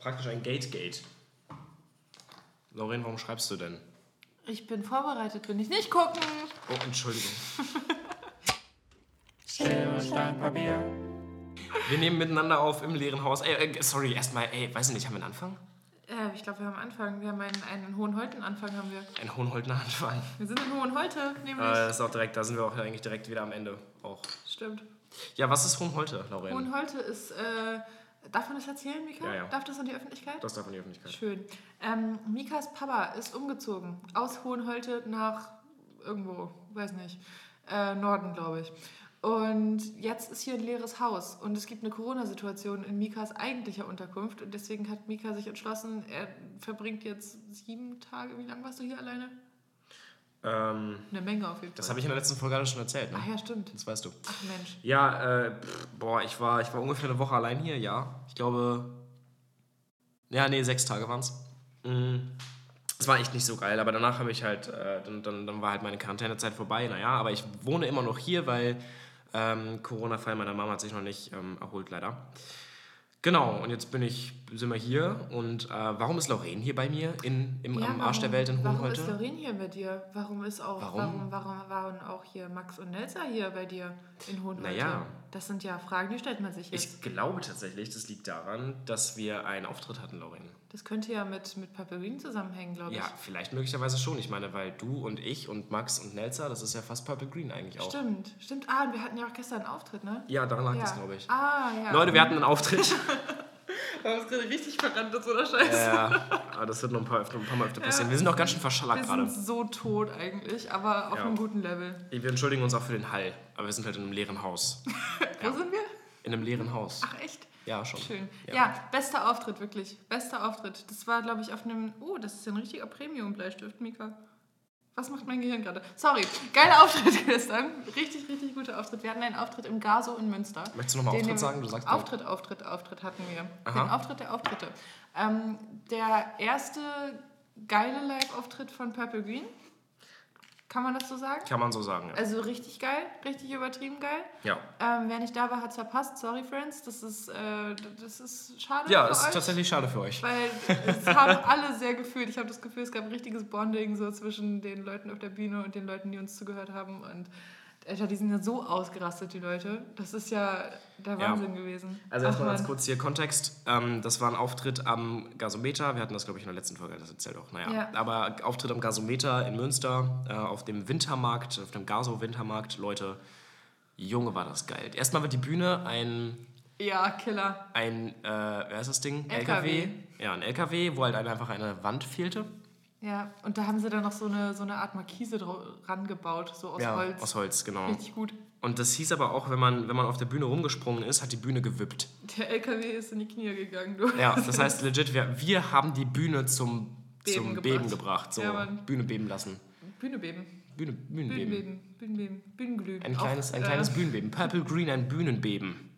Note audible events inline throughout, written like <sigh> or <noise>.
praktisch ein Gate-Gate. Lauren, warum schreibst du denn? Ich bin vorbereitet, bin ich nicht gucken. Oh, Entschuldigung. <laughs> Schere, Stein, Papier. Wir nehmen miteinander auf im leeren Haus. Ey, äh, sorry, erstmal, ey, weiß ich nicht, haben wir einen Anfang? Äh, ich glaube, wir haben Anfang. Wir haben einen, einen Hohenholten-Anfang haben wir. Einen Hohenholtener Anfang. Wir sind in Hohenholte, nämlich. Äh, das ist auch direkt, da sind wir auch eigentlich direkt wieder am Ende. Auch. Stimmt. Ja, was ist Hohenholte, Lauren? Hohenholte ist. Äh, darf man das erzählen, Mika? Ja, ja. Darf das an die Öffentlichkeit? Das darf in die Öffentlichkeit. Schön. Ähm, Mikas Papa ist umgezogen aus Hohenholte nach irgendwo, weiß nicht, äh, Norden, glaube ich. Und jetzt ist hier ein leeres Haus und es gibt eine Corona-Situation in Mikas eigentlicher Unterkunft und deswegen hat Mika sich entschlossen, er verbringt jetzt sieben Tage. Wie lange warst du hier alleine? Ähm, Eine Menge auf jeden Fall. das habe ich in der letzten Folge alles schon erzählt, ne? Ach ja, stimmt. Das weißt du. Ach Mensch. Ja, äh, pff, boah, ich war, ich war ungefähr eine Woche allein hier, ja. Ich glaube. Ja, nee, sechs Tage waren es. Es war echt nicht so geil, aber danach habe ich halt, äh, dann, dann, dann war halt meine Quarantänezeit vorbei, naja, aber ich wohne immer noch hier, weil ähm, Corona-Fall meiner Mama hat sich noch nicht ähm, erholt, leider. Genau, und jetzt bin ich, sind wir hier und äh, warum ist Lauren hier bei mir in, im, am Arsch der Welt in Warum Hohenholte? ist Doreen hier bei dir? Warum ist auch, Warum? warum, warum waren auch hier Max und Nelsa hier bei dir in Hohenholte? Naja. Das sind ja Fragen, die stellt man sich jetzt. Ich glaube tatsächlich, das liegt daran, dass wir einen Auftritt hatten, Lauren. Das könnte ja mit, mit Paperin zusammenhängen, glaube ich. Ja, vielleicht möglicherweise schon. Ich meine, weil du und ich und Max und Nelsa, das ist ja fast Purple Green eigentlich auch. Stimmt, stimmt. Ah, und wir hatten ja auch gestern einen Auftritt, ne? Ja, daran lag ja. das, glaube ich. Ah, ja. Leute, wir hatten einen Auftritt. <laughs> Wir haben uns gerade richtig verrannt in so einer Scheiße. ja, aber das wird noch ein paar, öfter, ein paar Mal öfter passieren. Wir sind auch ganz schön verschallert wir gerade. sind so tot eigentlich, aber auf Ja. einem guten Level. Wir entschuldigen uns auch für den Hall, aber wir sind halt in einem leeren Haus. <laughs> Wo sind wir? In einem leeren Haus. Ach, echt? Ja, schon. Schön. Ja. Ja. bester Auftritt, wirklich. Bester Auftritt. Das war, glaube ich, auf einem. Oh, das ist ja ein richtiger Premium-Bleistift, Mika. Was macht mein Gehirn gerade? Sorry. Geiler Auftritt <laughs> gestern. Richtig, richtig guter Auftritt. Wir hatten einen Auftritt im Gaso in Münster. Möchtest du nochmal Auftritt sagen? Du sagst Auftritt, Auftritt, Auftritt hatten wir. Aha. Den Auftritt der Auftritte. Ähm, der erste geile Live-Auftritt von Purple Green. Kann man das so sagen? Kann man so sagen, ja. Also richtig geil, richtig übertrieben geil. Ja, Ähm, wer nicht da war, hat es verpasst. Sorry, Friends. Das ist, äh, das ist schade ja für ist euch. tatsächlich schade für euch. Weil es haben alle sehr gefühlt. Ich habe das Gefühl, es gab ein richtiges Bonding so zwischen den Leuten auf der Bühne und den Leuten, die uns zugehört haben. Und Alter, die sind ja so ausgerastet, die Leute. Das ist ja der Ja. Wahnsinn gewesen. Also erstmal ganz kurz hier Kontext. Ähm, das war ein Auftritt am Gasometer. Wir hatten das, glaube ich, in der letzten Folge das erzählt auch. Naja, Ja. aber Auftritt am Gasometer in Münster äh, auf dem Wintermarkt, auf dem Gaso-Wintermarkt. Leute, Junge, war das geil. Erstmal wird die Bühne ein, Ja, Killer. ein äh, wer ist das Ding? LKW. Ja, ein LKW, wo halt einfach eine Wand fehlte. Ja, und da haben sie dann noch so eine, so eine Art Markise drau- rangebaut, so aus ja, Holz. aus Holz, genau. Richtig gut. Und das hieß aber auch, wenn man, wenn man auf der Bühne rumgesprungen ist, hat die Bühne gewippt. Der LKW ist in die Knie gegangen, du. Ja, <laughs> das heißt legit, wir, wir haben die Bühne zum Beben zum gebracht. Beben gebracht. So, Ja. Bühne beben lassen. Bühne beben. Bühne, Bühnenbeben. Bühnenbeben. Bühnenbeben. Bühnenglühen. Ein kleines, Auch, ein äh, kleines Bühnenbeben. Purple Green, ein Bühnenbeben.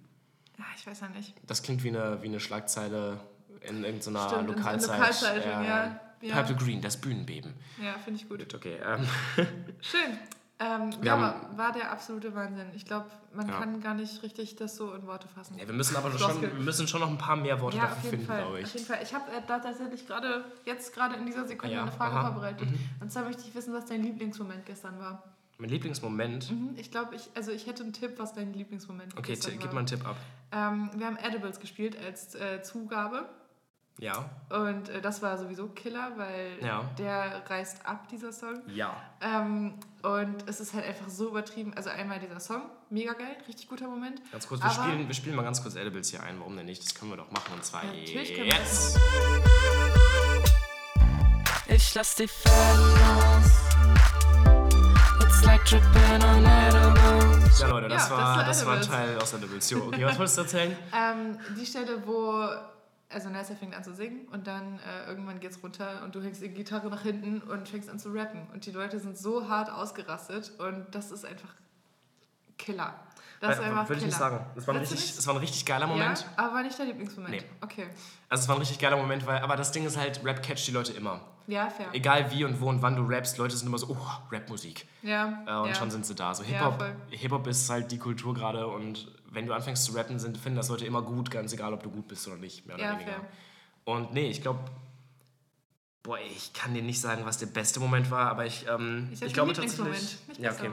Ja, ich weiß ja nicht. Das klingt wie eine, wie eine Schlagzeile in irgendeiner Stimmt, in so. Lokalzeitung, ja. Ja. Purple Green, das Bühnenbeben. Ja, finde ich gut. Okay. Ähm, <laughs> Schön. Ähm, ja, haben- aber war der absolute Wahnsinn. Ich glaube, man Ja. kann gar nicht richtig das so in Worte fassen. ja, wir müssen aber schon, wir müssen schon noch ein paar mehr Worte Ja, dafür auf jeden finden, Fall. glaube Auf ich. jeden Fall. Ich habe äh, da tatsächlich gerade, jetzt gerade in dieser Sekunde eine Frage aha. vorbereitet. Und zwar möchte ich wissen, was dein Lieblingsmoment gestern war. Mein Lieblingsmoment. Mhm, ich glaube, ich, also ich hätte einen Tipp, was dein Lieblingsmoment Okay, gestern war. gib mal einen Tipp ab. Ähm, wir haben Edibles gespielt als äh, Zugabe. Ja. Und äh, das war sowieso Killer, weil Ja. der reißt ab, dieser Song. Ja. Ähm, und es ist halt einfach so übertrieben. Also einmal dieser Song, mega geil, richtig guter Moment. Ganz kurz, wir Aber- spielen, wir spielen mal ganz kurz Edibles hier ein. Warum denn nicht? Das können wir doch machen. Und zwar Natürlich können wir jetzt. Ich lass die Fäden los. It's like tripping on edibles. Ja, Leute, das, Ja, war, das das war ein. Teil aus Edibles. Jo, Okay, was wolltest du erzählen? <laughs> Ähm, die Stelle, wo, also Nelsa fängt an zu singen und dann äh, irgendwann geht's runter und du hängst die Gitarre nach hinten und fängst an zu rappen. Und die Leute sind so hart ausgerastet und das ist einfach Killer. Das ist einfach Würde ich Killer. nicht sagen. Das war, ein du richtig, das war ein richtig geiler Moment. Ja, aber war nicht der Lieblingsmoment. Nee. Okay. Also es war ein richtig geiler Moment, weil, aber das Ding ist halt, Rap catcht die Leute immer. Ja, fair. Egal wie und wo und wann du rappst, Leute sind immer so, oh, Rapmusik. Ja. Äh, und ja. schon sind sie da. So Ja, Hip-Hop voll. Hip-Hop ist halt die Kultur gerade und wenn du anfängst zu rappen, sind, finden das Leute immer gut, ganz egal, ob du gut bist oder nicht, mehr oder Ja, weniger. fair. Und nee, ich glaube, boah, ich kann dir nicht sagen, was der beste Moment war, aber ich, ähm, Ich, ich, glaube tatsächlich. Nicht Ja, okay.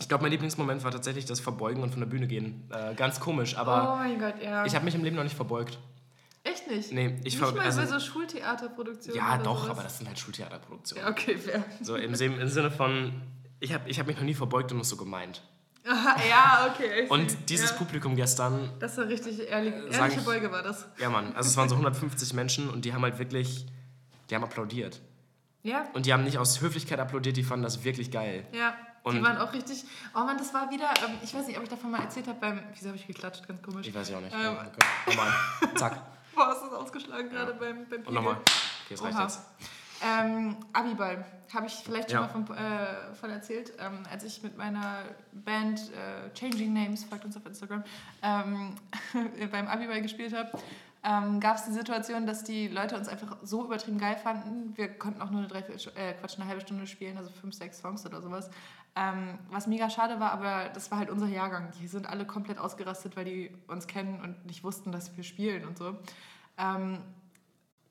Ich glaube, mein Lieblingsmoment war tatsächlich das Verbeugen und von der Bühne gehen. Äh, ganz komisch, Oh aber mein Gott, ja. ich habe mich im Leben noch nicht verbeugt. Echt nicht? Nee, ich Nicht mal also- bei so Schultheaterproduktionen. Ja, doch, sowas? aber das sind halt Schultheaterproduktionen. Ja, okay, fair. So im, im Sinne von, ich habe ich hab mich noch nie verbeugt und das so gemeint. Ja, okay. Und dieses ja. Publikum gestern, Das war richtig ehrlich, Sag ehrliche ich- Beuge war das. ja Mann, also es waren so 150 Menschen und die haben halt wirklich, die haben applaudiert. Ja, Und die haben nicht aus Höflichkeit applaudiert, die fanden das wirklich geil. ja. die Und- waren auch richtig. Oh Mann, das war wieder. Ähm, ich weiß nicht, ob ich davon mal erzählt habe beim. Wieso habe ich geklatscht? Ganz komisch. Ich weiß ja auch nicht. Ähm. Okay. Nochmal. Zack. <laughs> Boah, ist das ausgeschlagen gerade beim, beim Und nochmal. Okay, das reicht Oha. jetzt. Ähm, Abiball. Habe ich vielleicht schon Ja. mal von, äh, von erzählt, ähm, als ich mit meiner Band äh, Changing Names, folgt uns auf Instagram, ähm, <laughs> beim Abiball gespielt habe, ähm, gab es die Situation, dass die Leute uns einfach so übertrieben geil fanden. Wir konnten auch nur eine, Dreiviertel, äh, Quatsch, eine halbe Stunde spielen, also fünf, sechs Songs oder sowas. Ähm, was mega schade war, aber das war halt unser Jahrgang. Die sind alle komplett ausgerastet, weil die uns kennen und nicht wussten, dass wir spielen und so. Ähm,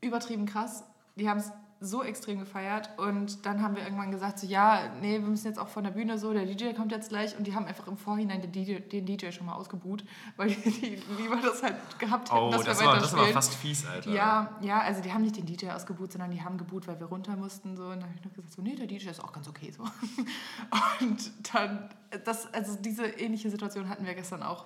übertrieben krass. Die haben es so extrem gefeiert und dann haben wir irgendwann gesagt, so ja, nee, wir müssen jetzt auch von der Bühne so, der DJ kommt jetzt gleich und die haben einfach im Vorhinein den DJ, den DJ schon mal ausgebuht, weil die, die lieber das halt gehabt hätten, Oh, dass das wir war, das war fast fies, Alter. Ja, ja, also die haben nicht den DJ ausgebuht, sondern die haben gebuht, weil wir runter mussten. So. Und dann habe ich noch gesagt, so, nee, der DJ ist auch ganz okay. So. <laughs> Und dann, das, also diese ähnliche Situation hatten wir gestern auch.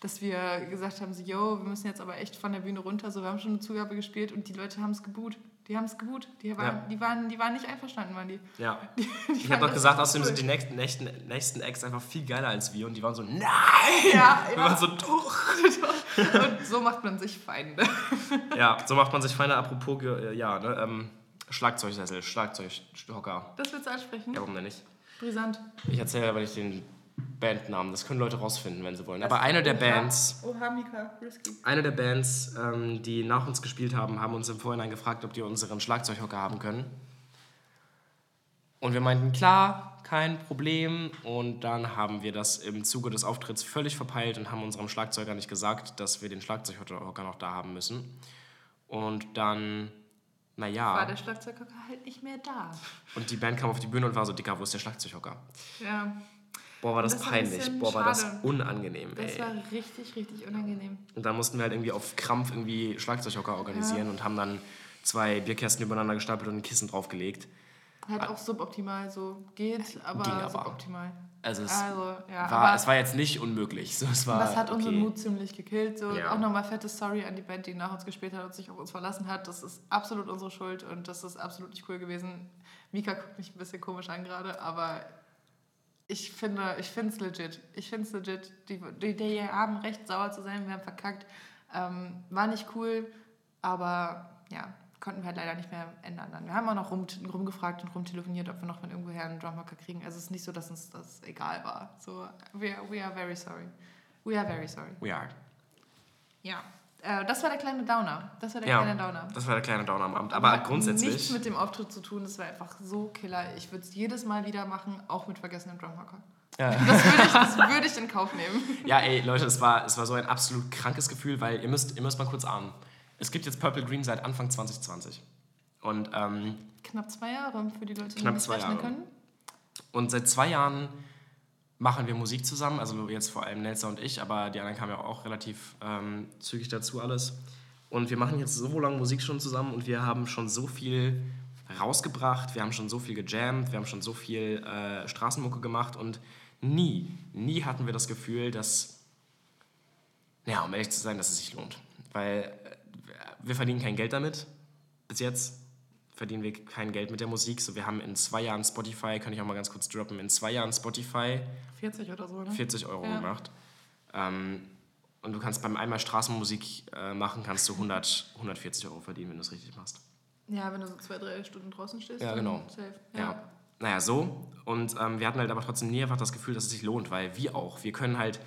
Dass wir gesagt haben, so, yo, wir müssen jetzt aber echt von der Bühne runter. So, wir haben schon eine Zugabe gespielt und die Leute haben es geboot. Die haben es geboot. Die waren, Ja. die, waren, die waren nicht eineinverstanden, waren die. Ja. <laughs> die Ich fanden habe doch gesagt, außerdem sind die nächsten, nächsten, nächsten Acts einfach viel geiler als wir und die waren so, nein! Ja, Wir ja. waren so, doch! Und so macht man sich Feinde. <laughs> Ja, so macht man sich Feinde. Apropos, äh, ja, ne, ähm, Schlagzeugsessel, Schlagzeughocker. Das willst du ansprechen? Ja, warum denn nicht? Brisant. Ich erzähle aber nicht den Bandnamen, das können Leute rausfinden, wenn sie wollen. Aber eine der Bands, Oha, Mika, risky. eine der Bands, ähm, die nach uns gespielt haben, haben uns im Vorhinein gefragt, ob die unseren Schlagzeughocker haben können. Und wir meinten, klar, kein Problem. Und dann haben wir das im Zuge des Auftritts völlig verpeilt und haben unserem Schlagzeuger nicht gesagt, dass wir den Schlagzeughocker noch da haben müssen. Und dann, naja, War der Schlagzeughocker halt nicht mehr da. und die Band kam auf die Bühne und war so, Dicker, wo ist der Schlagzeughocker? Ja, Boah, war das, Das war ein peinlich. Boah, war das schade. unangenehm, das ey. war richtig, richtig unangenehm. Und dann mussten wir halt irgendwie auf Krampf irgendwie Schlagzeughocker organisieren und haben dann zwei Bierkästen übereinander gestapelt und ein Kissen draufgelegt. Halt auch suboptimal so geht, aber, Ging aber. suboptimal. Also es, Also, ja, war, aber es war jetzt nicht unmöglich. So, es war das hat okay. unseren Mut ziemlich gekillt. So. Ja. Auch nochmal fette Sorry an die Band, die nach uns gespielt hat und sich auf uns verlassen hat. Das ist absolut unsere Schuld und das ist absolut nicht cool gewesen. Mika guckt mich ein bisschen komisch an gerade, aber ich finde ich es legit. Ich finde es legit. Die, die, die haben recht sauer zu sein, wir haben verkackt. Ähm, war nicht cool, aber ja, konnten wir halt leider nicht mehr ändern. Dann. Wir haben auch noch rum, rumgefragt und rumtelefoniert, ob wir noch von irgendwoher einen Drumhocker kriegen. Also es ist nicht so, dass uns das egal war. So, we are, we are very sorry. We are very sorry. We are. Ja. Äh, das war der kleine Downer. Das war der Ja, kleine Downer. das war der kleine Downer am Abend. Aber Hat grundsätzlich, nichts mit dem Auftritt zu tun. Das war einfach so killer. Ich würde es jedes Mal wieder machen, auch mit vergessenem Drumhocker. Ja. Das würde ich, das würde ich in Kauf nehmen. <laughs> ja, ey, Leute, es war, es war so ein absolut krankes Gefühl, weil ihr müsst, ihr müsst mal kurz ahnen. Es gibt jetzt Purple Green seit Anfang 2020. Und ähm, Knapp zwei Jahre für die Leute, die nicht rechnen Jahre. können. Und seit zwei Jahren machen wir Musik zusammen, also jetzt vor allem Nelsa und ich, aber die anderen kamen ja auch relativ ähm, zügig dazu alles. Und wir machen jetzt so lange Musik schon zusammen und wir haben schon so viel rausgebracht, wir haben schon so viel gejammt, wir haben schon so viel äh, Straßenmucke gemacht und nie, nie hatten wir das Gefühl, dass, ja, um ehrlich zu sein, dass es sich lohnt. Weil äh, wir verdienen kein Geld damit, bis jetzt verdienen wir kein Geld mit der Musik. So, wir haben in zwei Jahren Spotify, kann ich auch mal ganz kurz droppen, in zwei Jahren Spotify 40 oder so, ne? 40 Euro Ja. gemacht. Ähm, und du kannst beim einmal Straßenmusik äh, machen, kannst du 100, 140 Euro verdienen, wenn du es richtig machst. Ja, wenn du so zwei, drei Stunden draußen stehst. Ja, dann genau. Safe. Ja. Ja. Naja, so. Und ähm, wir hatten halt aber trotzdem nie einfach das Gefühl, dass es sich lohnt, weil wir auch. Wir können halt,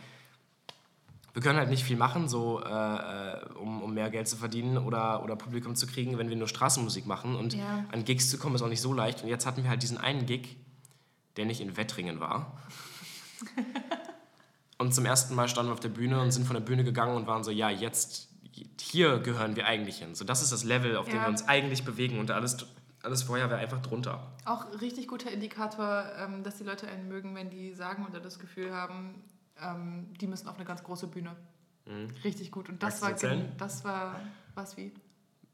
wir können halt nicht viel machen, so äh, äh, um, um mehr Geld zu verdienen oder, oder Publikum zu kriegen, wenn wir nur Straßenmusik machen. Und Ja. an Gigs zu kommen ist auch nicht so leicht. Und jetzt hatten wir halt diesen einen Gig, der nicht in Wettringen war. <laughs> und zum ersten Mal standen wir auf der Bühne und sind von der Bühne gegangen und waren so, ja, jetzt, hier gehören wir eigentlich hin. So, das ist das Level, auf dem Ja. wir uns eigentlich bewegen und alles, alles vorher wäre einfach drunter. Auch richtig guter Indikator, ähm, dass die Leute einen mögen, wenn die sagen oder das Gefühl haben, ähm, die müssen auf eine ganz große Bühne. Richtig gut. Und das Mhm. Möchtest war, erzählen? gen- das war, was wie?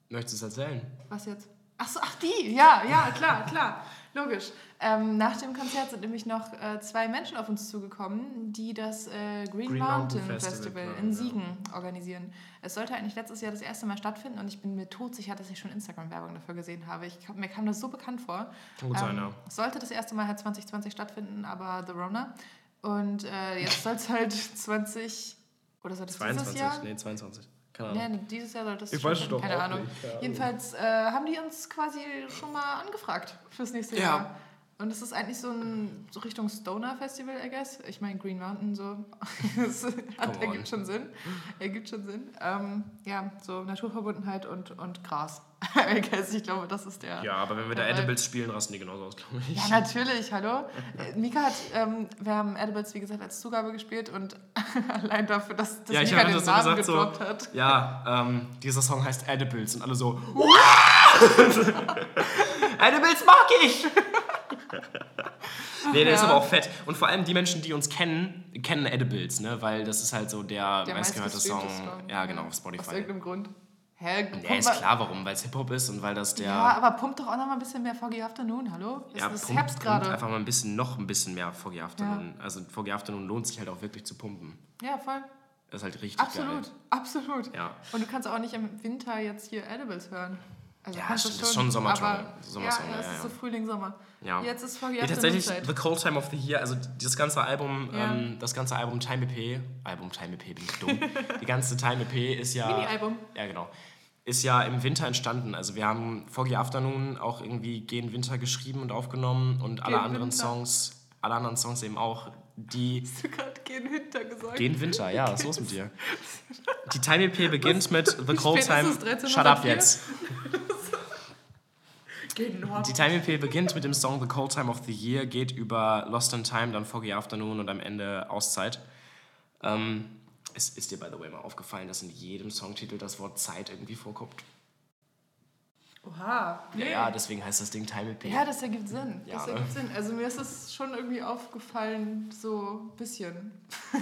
Möchtest du es erzählen? Was jetzt? Ach so, ach die, ja, ja, klar, klar, logisch. Ähm, nach dem Konzert sind nämlich noch äh, zwei Menschen auf uns zugekommen, die das äh, Green, Green Mountain, Mountain Festival, Festival in ja. Siegen organisieren. Es sollte eigentlich letztes Jahr das erste Mal stattfinden und ich bin mir todsicher, dass ich schon Instagram-Werbung dafür gesehen habe. Ich, mir kam das so bekannt vor. Kann gut sein, ja. Sollte das erste Mal halt 2020 stattfinden, aber The Rona. Und äh, jetzt soll es halt <laughs> 20 oder soll das dieses 22? Jahr? Nee, 22. Keine Ahnung. Nee, dieses Jahr soll das Ich schon weiß es doch keine auch Ahnung. nicht, keine Ahnung. Jedenfalls äh, haben die uns quasi schon mal angefragt fürs nächste Ja. Jahr. Und es ist eigentlich so ein so Richtung Stoner Festival, I guess. Ich meine Green Mountain so. <laughs> Es hat, ergibt schon Sinn. Ergibt schon Sinn. Ähm, ja, so Naturverbundenheit und, und Gras. <laughs> I guess, ich glaube, das ist der. Ja, aber wenn wir da Edibles spielen, rasten die genauso aus, glaube ich. Ja, natürlich, hallo. Äh, Mika hat, ähm, wir haben Edibles, wie gesagt, als Zugabe gespielt und <laughs> allein dafür, dass, dass Ja, Mika den das so Namen gesagt, so, gedroppt hat. ja, ähm, dieser Song heißt Edibles und alle so, Edibles mag ich! Nee, der ist ja. aber auch fett. Und vor allem die Menschen, die uns kennen, kennen Edibles, ne? Weil das ist halt so der, Der meistgehörte Song. meistgestreamte Ja, genau, auf Aus Spotify. irgendeinem Grund. Hä? Ja, ist klar, warum, weil es Hip-Hop ist und weil das der. Ja, aber pumpt doch auch noch mal ein bisschen mehr Foggy Afternoon, hallo? Es Ja, ist pumpt, Herbst gerade. einfach mal ein bisschen, noch ein bisschen mehr Foggy Afternoon. Also Foggy Afternoon lohnt sich halt auch wirklich zu pumpen. Ja, voll. Das ist halt richtig Absolut, geil. absolut. Ja. Und du kannst auch nicht im Winter jetzt hier Edibles hören. Also Ja, stimmt, das ist schon Sommersong, aber- Sommersong, ja, ja, es ist ja. so Frühling, Sommer. Ja. Jetzt ist Foggy Afternoon tatsächlich. The Cold Time of the Year, also das ganze Album, Ja. ähm, das ganze Album Time EP, Album Time EP, bin ich dumm. Die ganze Time EP ist ja. Mini-Album. Ja, genau. Ist ja im Winter entstanden. Also wir haben Foggy Afternoon auch irgendwie Gen Winter geschrieben und aufgenommen und alle Gen anderen Winter. Songs, alle anderen Songs eben auch, die Hast du gerade gehen hinter gesagt? Gen Winter, ja, was ist los mit dir? Die Time EP beginnt mit The Cold Time. Shut up 13.04? jetzt. Nord. Die Time EP beginnt mit dem Song The Cold Time of the Year, geht über Lost in Time, dann Foggy Afternoon und am Ende Auszeit. Ähm, es ist dir, by the way, mal aufgefallen, dass in jedem Songtitel das Wort Zeit irgendwie vorkommt? Oha. Ja, ja, deswegen heißt das Ding Time EP. Ja, das ergibt Sinn. Ja, Das ne? ergibt Sinn. Also mir ist es schon irgendwie aufgefallen, so ein bisschen.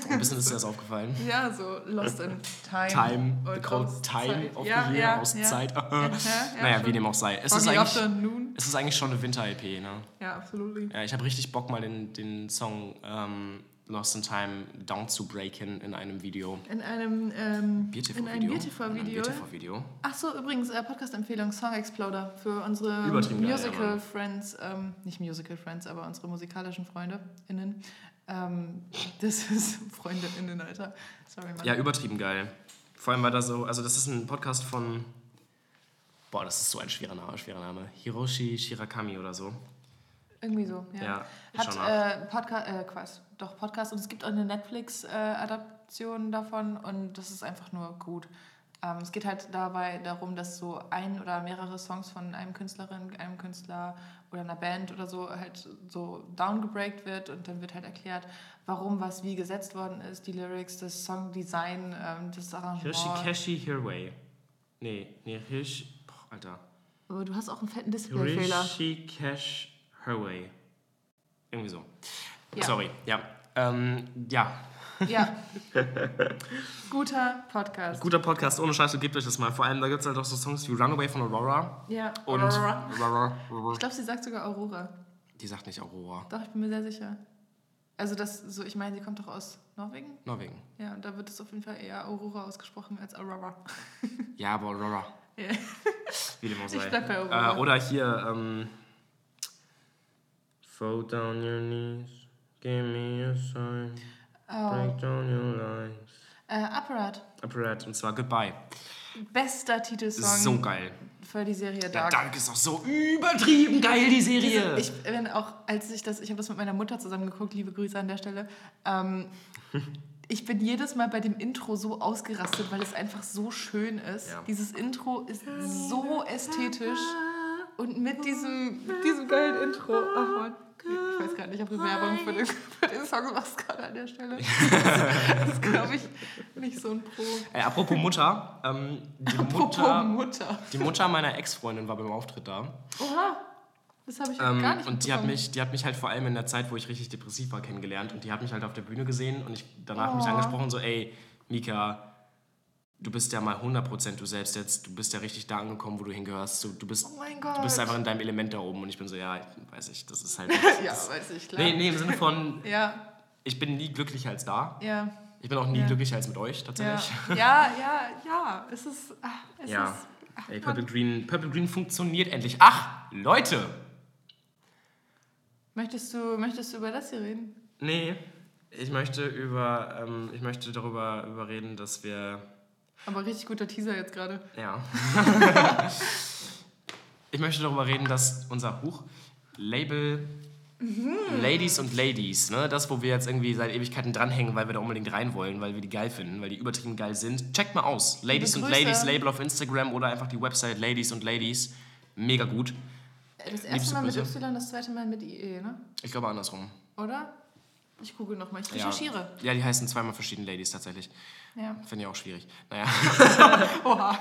Ein bisschen ist dir das aufgefallen. <laughs> Ja, so Lost in Time. Time, The Auszeit. Time of ja, the Year. Ja, <laughs> ja, naja, wie dem auch sei. Es ist, eigentlich, es ist eigentlich schon eine Winter-EP, ne? Ja, absolut. Ja, ich habe richtig Bock, mal den, den Song ähm, Lost in Time down zu breaken in einem Video. In einem, ähm, BTV-Video. in einem In einem BTV-Video. BTV-Video. Ach so, übrigens, äh, Podcast-Empfehlung Song Exploder für unsere Musical. Friends, ähm, nicht Musical Friends, aber unsere musikalischen FreundeInnen. Ähm, <laughs> das ist FreundInnen, Alter. Sorry, Mann. Ja, übertrieben geil. Vor allem war da so, also das ist ein Podcast von, boah, das ist so ein schwerer Name, schwerer Name. Hiroshi Shirakami oder so. Irgendwie so, ja. Ja, Hat äh, Podcast, äh, Quatsch, doch Podcast und es gibt auch eine Netflix-Adaption davon und das ist einfach nur gut. Ähm, es geht halt dabei darum, dass so ein oder mehrere Songs von einem Künstlerin, einem Künstler oder einer Band oder so halt so downgebreakt wird und dann wird halt erklärt, warum was wie gesetzt worden ist, die Lyrics, das Songdesign, ähm, das Arrangement. Hirshikeshi Hirway. Nee, nee, Hirsch, boah, Alter. Aber du hast auch einen fetten Displayfehler. Hirshikesh Hirway. Irgendwie so. Ja. Sorry, ja. Ähm, ja, Ja. <laughs> Guter Podcast. guter Podcast, ohne Scheiße, gebt euch das mal. Vor allem, da gibt es halt auch so Songs wie Runaway von Aurora. Ja. Und Aurora. Aurora. Ich glaube, sie sagt sogar Aurora. Die sagt nicht Aurora. Doch, ich bin mir sehr sicher. Also das so, ich meine, sie kommt doch aus Norwegen. Norwegen. Ja, und da wird es auf jeden Fall eher Aurora ausgesprochen als Aurora. Ja, aber Aurora. <laughs> Ja. Wie dem auch Ich sei. bleib bei Aurora. Äh, oder hier, ähm. Fall down your knees, give me a sign, Oh. break down your lines. Äh, Apparat. Apparat, und zwar Goodbye. Bester Titelsong So geil. für die Serie Der Dark. Dark ist auch so übertrieben geil, die Serie. Ich bin auch, als ich das, ich habe das mit meiner Mutter zusammen geguckt, liebe Grüße an der Stelle. Ähm, <laughs> ich bin jedes Mal bei dem Intro so ausgerastet, weil es einfach so schön ist. Ja. Dieses Intro ist so ästhetisch <laughs> und mit diesem, mit diesem geilen Intro. Ach Mann. Ich weiß gar nicht, ob du Werbung für den, für den Song machst gerade an der Stelle. <laughs> Das ist, glaube ich, nicht so ein Pro. Äh, apropos Mutter, ähm, die Apropos Mutter, Mutter. die Mutter meiner Ex-Freundin war beim Auftritt da. Oha, das habe ich Ähm, gar nicht und die hat, mich, die hat mich halt vor allem in der Zeit, wo ich richtig depressiv war, kennengelernt. Und die hat mich halt auf der Bühne gesehen und ich danach mich Oh. angesprochen, so, ey, Mika, du bist ja mal 100% du selbst jetzt. Du bist ja richtig da angekommen, wo du hingehörst. Du, du, bist, Oh mein du bist einfach in deinem Element da oben. Und ich bin so, ja, weiß ich, das ist halt... <laughs> Ja, weiß ich, klar. nee, nee, im Sinne von, <laughs> Ja, ich bin nie glücklicher als da. ja, Ich bin auch nie Ja. glücklicher als mit euch, ja. tatsächlich. Ja, ja, ja. Es ist. ah, Es Ja. ist ach, Ey. Purple Green, Purple Green funktioniert endlich. Ach, Leute! Möchtest du, möchtest du über das hier reden? Nee, ich möchte über, ähm, ich möchte darüber über reden, dass wir, Aber richtig guter Teaser jetzt gerade. ja. <laughs> ich möchte darüber reden, dass unser Buch Label Ladies und Ladies, ne, das, wo wir jetzt irgendwie seit Ewigkeiten dranhängen, weil wir da unbedingt rein wollen, weil wir die geil finden, weil die übertrieben geil sind. Checkt mal aus. Ladies und. Ladies Label auf Instagram oder einfach die Website Ladies und Ladies. Mega gut. Äh, Das Liebste erste Mal mit Grüße. Y, das zweite Mal mit IE, ne? Ich glaube andersrum. Oder? Ich google nochmal, ich Ja. recherchiere. Ja, die heißen zweimal verschiedene Ladies tatsächlich. Ja. Finde ich auch schwierig. Naja. <laughs> Oha.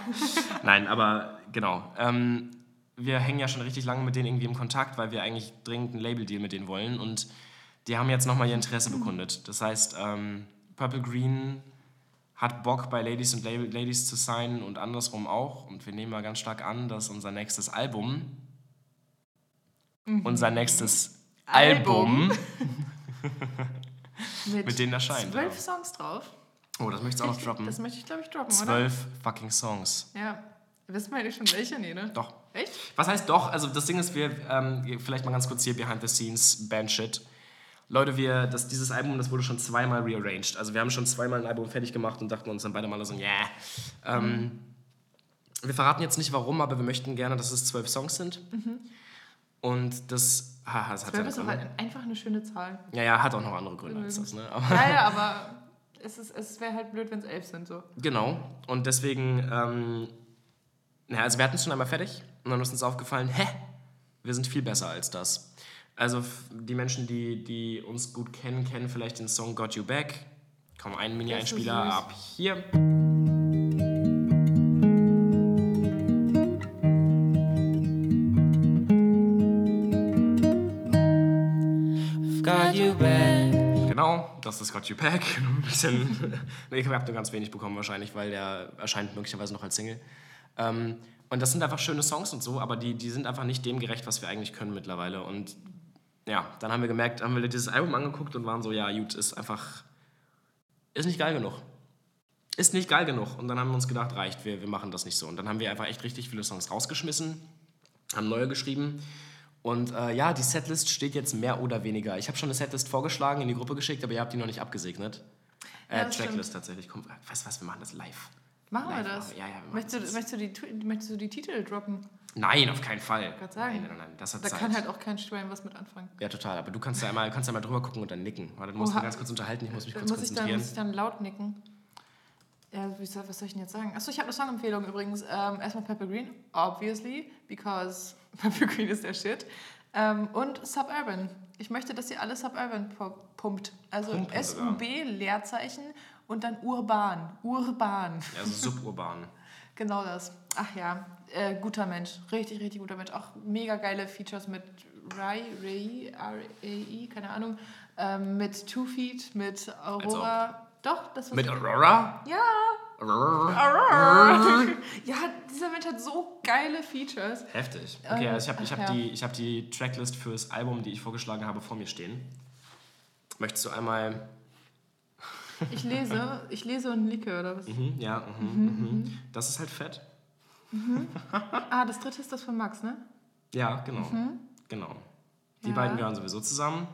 Nein, aber genau. Ähm, wir hängen ja schon richtig lange mit denen irgendwie im Kontakt, weil wir eigentlich dringend einen Label-Deal mit denen wollen. Und die haben jetzt nochmal ihr Interesse bekundet. Das heißt, ähm, Purple Green hat Bock, bei Ladies und Label Ladies zu sein und andersrum auch. Und wir nehmen mal ganz stark an, dass unser nächstes Album, unser nächstes Album. Album, <laughs> <laughs> mit denen erscheint. Zwölf Songs drauf. Oh, das möchtest du auch noch droppen. Das möchte ich, glaube ich, droppen, oder? Zwölf fucking Songs. Ja. Wissen wir eigentlich schon welche? Nee, ne? Doch. Echt? Was heißt doch? Also das Ding ist, wir, ähm, vielleicht mal ganz kurz hier behind the scenes, Bandshit. Leute, wir, das, dieses Album, das wurde schon zweimal rearranged. Also wir haben schon zweimal ein Album fertig gemacht und dachten uns dann beide mal so, yeah. Ähm, wir verraten jetzt nicht warum, aber wir möchten gerne, dass es zwölf Songs sind. Und das, haha, das hat Zwölf ist doch halt einfach eine schöne Zahl. ja, ja, hat auch noch andere Gründe als das. Ne? Aber Ja, ja, aber es, ist- es wäre halt blöd, wenn es elf sind, so. Genau. Und deswegen, ähm, naja, also wir hatten es schon einmal fertig und dann ist uns aufgefallen, hä, wir sind viel besser als das. Also die Menschen, die, die uns gut kennen, kennen vielleicht den Song Got You Back. Komm, einen Mini-Einspieler ab hier. Das ist Got You Back. Ich habe nur ganz wenig bekommen wahrscheinlich, weil der erscheint möglicherweise noch als Single. Ähm, und das sind einfach schöne Songs und so, aber die, die sind einfach nicht dem gerecht, was wir eigentlich können mittlerweile. Und ja, dann haben wir gemerkt, haben wir dieses Album angeguckt und waren so, ja, gut, ist einfach, ist nicht geil genug. Ist nicht geil genug. Und dann haben wir uns gedacht, reicht, wir, wir machen das nicht so. Und dann haben wir einfach echt richtig viele Songs rausgeschmissen, haben neue geschrieben. Und äh, ja, die Setlist steht jetzt mehr oder weniger. Ich habe schon eine Setlist vorgeschlagen, in die Gruppe geschickt, aber ihr habt die noch nicht abgesegnet. Äh, Ja, Tracklist tatsächlich. Komm, weißt du was, wir machen das live. Machen wir Live das? machen wir- ja, ja, wir machen möchtest, du, das. möchtest, du die, möchtest du die Titel droppen? Nein, auf keinen Fall. Nein, nein, nein, das hat Da Zeit. kann halt auch kein Schwein was mit anfangen. ja, total. Aber du kannst ja einmal, kannst ja einmal drüber gucken und dann nicken. Warte, du musst Oha. ganz kurz unterhalten, ich muss mich Dann kurz muss, ich dann, konzentrieren. muss ich dann laut nicken. Ja, was soll ich denn jetzt sagen? Achso, ich habe eine Songempfehlung übrigens. Ähm, erstmal Pepper Green, obviously, because Pepper Green ist der Shit. Ähm, und Suburban. Ich möchte, dass ihr alle Suburban pu- pumpt. Also Pumpen sogar. S-U-B, Leerzeichen und dann urban. Urban. Ja, also suburban. <laughs> Genau das. Ach ja, äh, guter Mensch. Richtig, richtig guter Mensch. Auch mega geile Features mit Rai, Rai, R-A-I, keine Ahnung. Ähm, mit Two Feet, mit Aurora. Doch, das war Mit Aurora? Ja. Aurora. <laughs> ja, dieser Mensch hat so geile Features. Heftig. Okay, Ähm, also ich habe ich hab ja. die, ich hab die Tracklist fürs Album, die ich vorgeschlagen habe, vor mir stehen. Möchtest du einmal... Ich lese, ich lese und nicke, oder was? Mhm, ja, mhm, mhm. Das ist halt fett. Ah, das dritte ist das von Max, ne? Ja, genau. Genau. Die Ja. beiden gehören sowieso zusammen.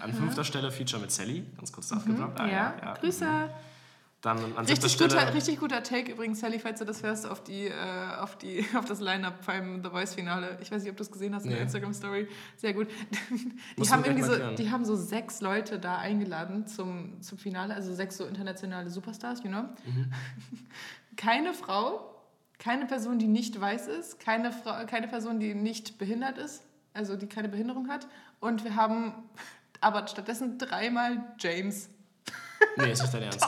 An fünfter Stelle Feature mit Sally, ganz kurz das gedroppt. Ah, ja. Grüße. Dann an Richtig Stelle. guter, richtig guter Take übrigens, Sally, falls du das hörst, auf, die, äh, auf, die, <laughs> auf das Line-Up beim The Voice-Finale. Ich weiß nicht, ob du es gesehen hast in der Nee. Instagram-Story. Sehr gut. <laughs> Die haben, irgendwie so, die haben so sechs Leute da eingeladen zum, zum Finale, also sechs so internationale Superstars, you know. Mhm. <laughs> Keine Frau, keine Person, die nicht weiß ist, keine, Frau, keine Person, die nicht behindert ist also die keine Behinderung hat. Und wir haben aber stattdessen dreimal James. Nee, ist nicht dein <laughs> Ernst.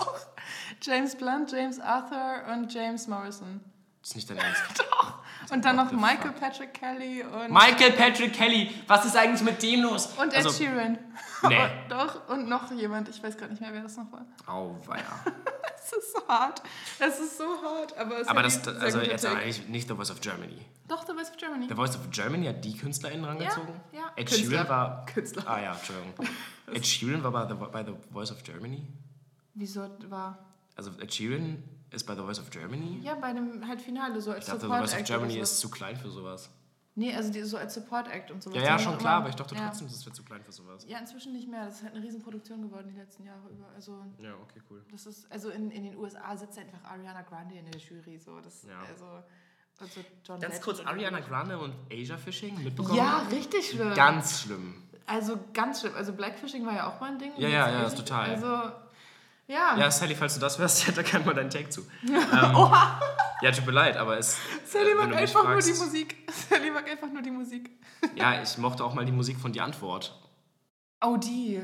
James Blunt, James Arthur und James Morrison. Ist nicht dein Ernst. <laughs> Und dann noch Michael? Patrick Kelly und, Michael Patrick Kelly, was ist eigentlich mit dem los? und Ed also, Sheeran. <laughs> Nee. Und, doch, und noch jemand. Ich weiß gerade nicht mehr, wer das noch war. Auweia. Es <laughs> ist so hart. Es ist so hart. Aber, es Aber hat das, also jetzt eigentlich nicht The Voice of Germany. Doch, The Voice of Germany. The Voice of Germany hat die KünstlerInnen rangezogen? ja. Ed Künstler. Sheeran war... Künstler. Ah ja, Entschuldigung. <laughs> Ed Sheeran war bei The, bei The Voice of Germany? Wieso war... Also Ed Sheeran ist bei The Voice of Germany? Ja, bei dem halt Finale, so als Ich dachte, The Support Voice of Germany ist zu klein für sowas. Nee, also die, so als Support Act und sowas. Ja, ja, schon klar, aber ich dachte ja. trotzdem, das wäre zu klein für sowas. Ja, inzwischen nicht mehr. Das ist halt eine Riesenproduktion geworden die letzten Jahre über. Also Ja, okay, cool. das ist, also in, in den USA sitzt einfach Ariana Grande in der Jury. So. Das, Ja. also, also John Ganz Legend kurz, Ariana Grande und Asia Fishing mitbekommen? Ja, richtig schlimm. Ganz schlimm. Also ganz schlimm. Also Blackfishing war ja auch mal ein Ding. Ja, ja, ja, Asian- total. Also, ja. Ja, Sally, falls du das hörst, ja, da kann mal deinen Take zu. <laughs> Ähm, ja, tut mir leid, aber es. Sally äh, mag einfach nur die fragst- Musik. <laughs> Sally mag einfach nur die Musik. Ja, ich mochte auch mal die Musik von Die Antwort. Oh, die.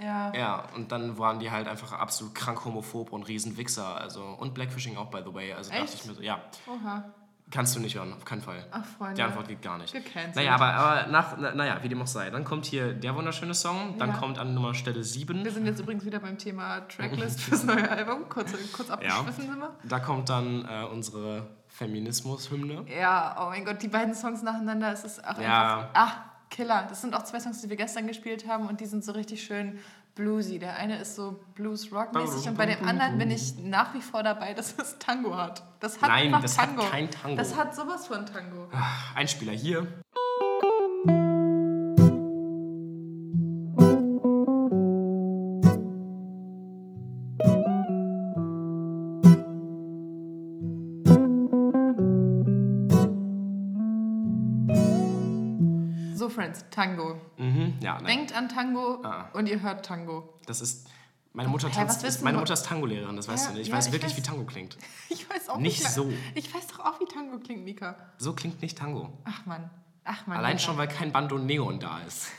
Ja. Ja, und dann waren die halt einfach absolut krank homophob und Riesenwichser. Also, und Blackfishing auch, by the way. Also dachte Echt? ich mir so, ja, Oha. Kannst du nicht hören, auf keinen Fall. Ach, Freunde. Die Antwort geht gar nicht. Gecancelt. Naja, aber, aber nach, na, naja, wie dem auch sei. Dann kommt hier der wunderschöne Song, dann Ja. kommt an Nummer Stelle 7. Wir sind jetzt übrigens wieder beim Thema Tracklist <laughs> fürs neue Album. Kurz, kurz Ja. abgeschwiffen sind wir. Da kommt dann äh, unsere Feminismus-Hymne. Ja, oh mein Gott, die beiden Songs nacheinander, es ist auch Ja. einfach. Ah, Killer. Das sind auch zwei Songs, die wir gestern gespielt haben und die sind so richtig schön bluesy. Der eine ist so Blues-Rock-mäßig und bei dem anderen bin ich nach wie vor dabei, dass es Tango hat. Das hat Nein, das hat Tango. kein Tango. Das hat sowas von Tango. Einspieler hier. Friends, Tango. Mhm, ja, nein. Denkt an Tango Ah. und ihr hört Tango. Das ist. Meine Mutter, Hä, tanzt, ist, meine? Mutter ist Tango-Lehrerin, das weißt Ja, du nicht. Ich ja, weiß ich wirklich, weiß. wie Tango klingt. <laughs> Ich weiß auch Nicht Tango- so. Ich weiß doch auch, wie Tango klingt, Mika. So klingt nicht Tango. Ach Mann. Ach Mann. Allein Mika. schon, weil kein Bandoneon da ist. <laughs>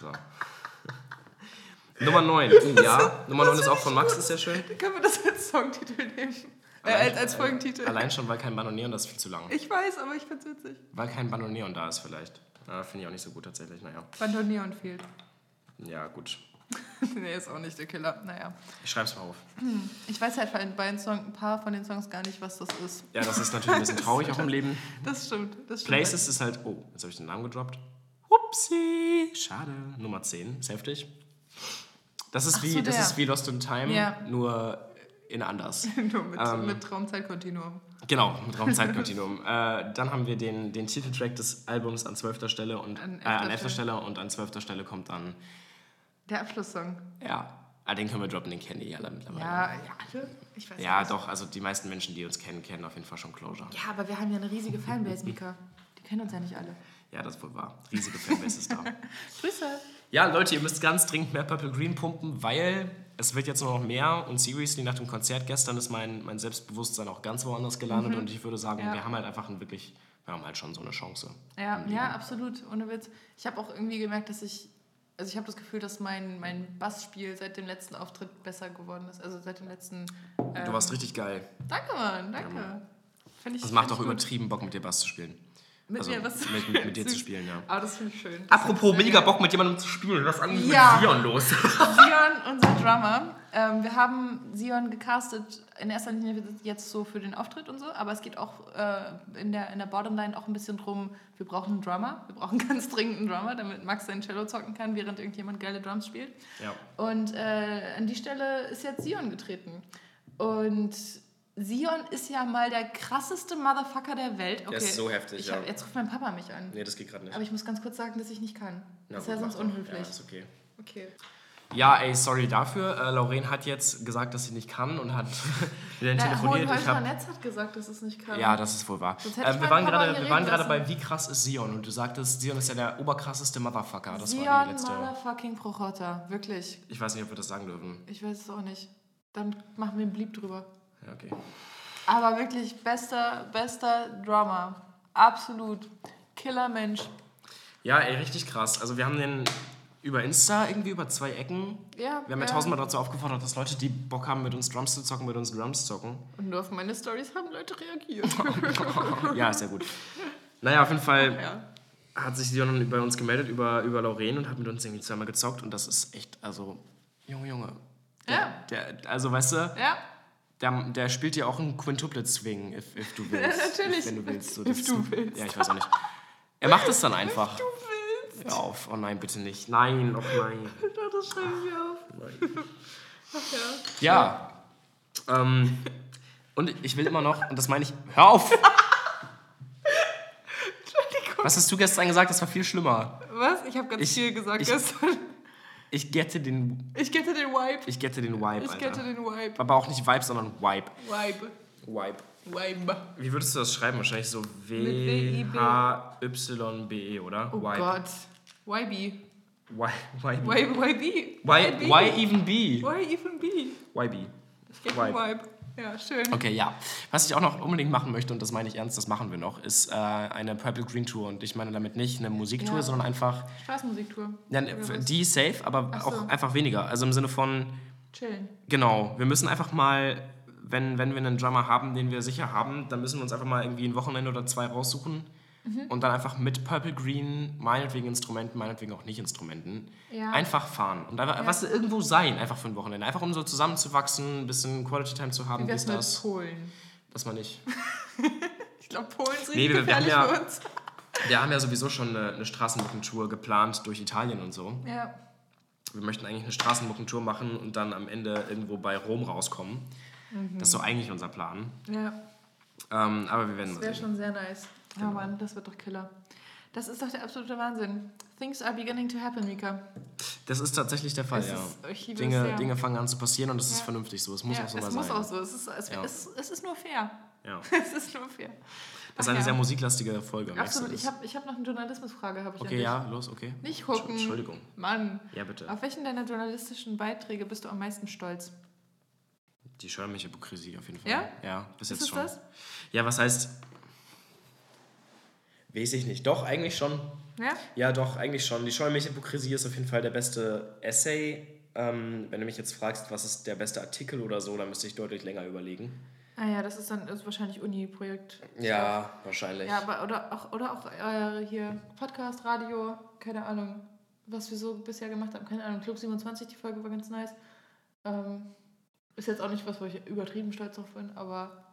So. Nummer 9. Ja, Nummer 9 ist auch von Max, ist sehr schön. Dann können wir das als Songtitel nehmen. Äh, als, als Folgentitel. Allein schon, weil kein Bandoneon, das ist viel zu lang. Ich weiß, aber ich find's witzig. Weil kein Bandoneon da ist vielleicht. Ja, Finde ich auch nicht so gut tatsächlich, naja. Bandoneon fehlt. Ja, gut. <laughs> nee, ist auch nicht der Killer. Naja. Ich schreib's mal auf. Ich weiß halt bei den beiden Song, ein paar von den Songs gar nicht, was das ist. Ja, das ist natürlich ein bisschen traurig auch im <laughs> Leben. Das stimmt. Das stimmt. Places ist halt. Oh, jetzt habe ich den Namen gedroppt. Upsi. Schade. Nummer 10. Ist heftig. Das ist, Ach wie, so, das ist wie Lost in Time, Ja. nur in anders. <laughs> Nur mit, Ähm, mit Traumzeitkontinuum. Genau, mit Raumzeitkontinuum. <laughs> äh, dann haben wir den, den Titeltrack des Albums an 12. Stelle und An äh, an 11. 11. Stelle und an 12. Stelle kommt dann. Der Abschlusssong. Ja, ah, den können wir droppen, den kennen die alle mittlerweile. Ja, ja, alle? Ich weiß Ja, nicht. doch, also die meisten Menschen, die uns kennen, kennen auf jeden Fall schon Closure. Ja, aber wir haben ja eine riesige Fanbase, Mika. Die kennen uns ja nicht alle. Ja, das ist wohl wahr. Riesige Fanbase ist da. <laughs> Grüße. Ja, Leute, ihr müsst ganz dringend mehr Purple Green pumpen, weil es wird jetzt nur noch mehr und seriously nach dem Konzert gestern ist mein, mein Selbstbewusstsein auch ganz woanders gelandet und ich würde sagen, Ja. wir haben halt einfach ein wirklich, wir haben halt schon so eine Chance. Ja, ja, absolut, ohne Witz. Ich habe auch irgendwie gemerkt, dass ich, also ich habe das Gefühl, dass mein, mein Bassspiel seit dem letzten Auftritt besser geworden ist. Also seit dem letzten. Ähm, Du warst richtig geil. Danke, Mann, danke. Find ich, Es macht auch übertrieben Bock, mit dir Bass zu spielen. Mit also mir was mit, mit, mit dir zu <laughs> spielen, ja. Aber das finde ich schön. Das Apropos mega. Bock, mit jemandem zu spielen. Was ist eigentlich Ja. mit Sion los? <laughs> Sion, unser Drummer. Ähm, wir haben Sion gecastet, in erster Linie jetzt so für den Auftritt und so, aber es geht auch äh, in, der, in der Bottomline auch ein bisschen drum, wir brauchen einen Drummer. Wir brauchen <laughs> ganz dringend einen Drummer, damit Max sein Cello zocken kann, während irgendjemand geile Drums spielt. Ja. Und äh, an die Stelle ist jetzt Sion getreten. Und Sion ist ja mal der krasseste Motherfucker der Welt. Okay, ist so heftig, ich ja. hab, Jetzt ruft mein Papa mich an. Nee, das geht gerade nicht. Aber ich muss ganz kurz sagen, dass ich nicht kann. Na das gut, wäre sonst unhöflich. Ja, ist okay. Okay. Ja, ey, sorry dafür. Äh, Lauren hat jetzt gesagt, dass sie nicht kann und hat <laughs> denen Der telefoniert. Ich hab, Netz hat gesagt, dass es nicht kann. ja, das ist wohl wahr. Ähm, wir waren gerade wir waren gerade bei. Wie krass ist Sion und du sagtest, Sion ist ja der oberkrasseste Motherfucker. Das Sion war die letzte. Motherfucking Prochota. Wirklich. Ich weiß nicht, ob wir das sagen dürfen. Ich weiß es auch nicht. Dann machen wir einen Blieb drüber. Okay. Aber wirklich bester, bester Drummer. Absolut. Killer Mensch. Ja, ey, richtig krass. Also wir haben den über Insta irgendwie über zwei Ecken. Ja, Wir haben ja tausendmal dazu aufgefordert, dass Leute, die Bock haben, mit uns Drums zu zocken, mit uns Drums zocken. Und nur auf meine Stories haben Leute reagiert. <laughs> ja, ist ja gut. Naja, auf jeden Fall ja. hat sich Sion bei uns gemeldet über, über Lauren und hat mit uns irgendwie zweimal gezockt und das ist echt, also, Junge, Junge. Der, Ja. Der, also, weißt du, Ja, der, der spielt dir auch einen Quintuplet Swing, if, if du <laughs> willst. Natürlich. If, wenn du willst. So, If du willst. Ja, ich weiß auch nicht. Er macht es dann einfach. du willst. Hör auf. Oh nein, bitte nicht. Nein, oh nein. <laughs> Das schreibe ich mir auf. nein. Ach ja. Ja. Ähm, und ich will immer noch, und das meine ich, hör auf! <laughs> Was hast du gestern gesagt? Das war viel schlimmer. Was? Ich habe ganz Ich- viel gesagt ich- gestern. Ich gette den, Ich gette den Vibe. ich gette den Vibe, Ich gette den Vibe. Aber auch nicht Vibe, sondern Vibe. Vibe. Vibe. Vibe. Wie würdest du das schreiben? Wahrscheinlich so. W-H-Y-B-E, E, oder? Oh Vibe. Gott. YB. Why, why, Why, YB. why, YB. why even B? Why even B? Why B? Ich gebe Vibe. Vibe. Ja, schön. Okay, ja. Was ich auch noch unbedingt machen möchte, und das meine ich ernst, das machen wir noch, ist äh, eine Purple Green Tour. Und ich meine damit nicht eine Musiktour, Ja. sondern einfach, Straßenmusiktour. ja, die safe, aber Ach auch so. einfach weniger. Also im Sinne von, Chillen. genau, wir müssen einfach mal, wenn, wenn wir einen Drummer haben, den wir sicher haben, dann müssen wir uns einfach mal irgendwie ein Wochenende oder zwei raussuchen Mhm. und dann einfach mit Purple Green, meinetwegen Instrumenten, meinetwegen auch nicht Instrumenten, Ja. einfach fahren und einfach was irgendwo sein, einfach für ein Wochenende. Einfach um so zusammenzuwachsen, ein bisschen Quality Time zu haben, Wie wär's mit das. Polen? Das mal nicht. Ich <laughs> glaube, Polen ist Nee, wir- wir haben ja- für uns. Wir haben ja sowieso schon eine, eine Straßenmuckentour geplant durch Italien und so. Ja. Wir möchten eigentlich eine Straßenmuckentour machen und dann am Ende irgendwo bei Rom rauskommen. Das ist so eigentlich unser Plan. Ja. Ähm, aber wir werden Das wäre schon sehr nice. Ja, Mann, das wird doch Killer. Das ist doch der absolute Wahnsinn. Things are beginning to happen, Mika. Das ist tatsächlich der Fall, Es ja. ist- es Dinge. Dinge fangen an zu passieren und das ist Ja. vernünftig so. Es muss ja, auch so es mal muss sein. auch so. Es ist, es, Ja. es, es ist nur fair. Ja. <laughs> Es ist nur fair. Das ist eine sehr musiklastige Folge. Absolut. Ich habe ich hab noch eine Journalismusfrage. Ich Okay, ja, los, okay. Nicht gucken. Entschuldigung. Mann. Ja, bitte. Auf welchen deiner journalistischen Beiträge bist du am meisten stolz? Die Schirmhypokrisie auf jeden Fall. Ja? Ja, bis Ist jetzt es schon. das? Ja, was heißt. Weiß ich nicht. Doch, eigentlich schon. Ja? Ja, doch, eigentlich schon. Die Scheumächhypokrisie ist auf jeden Fall der beste Essay. Ähm, wenn du mich jetzt fragst, was ist der beste Artikel oder so, dann müsste ich deutlich länger überlegen. Ah ja, das ist dann ist wahrscheinlich Uni-Projekt. Ja, wahrscheinlich. Ja, aber oder auch, oder auch äh, hier Podcast, Radio, keine Ahnung, was wir so bisher gemacht haben. Keine Ahnung, Club 27, die Folge war ganz nice. Ähm, ist jetzt auch nicht was, wo ich übertrieben stolz drauf bin, aber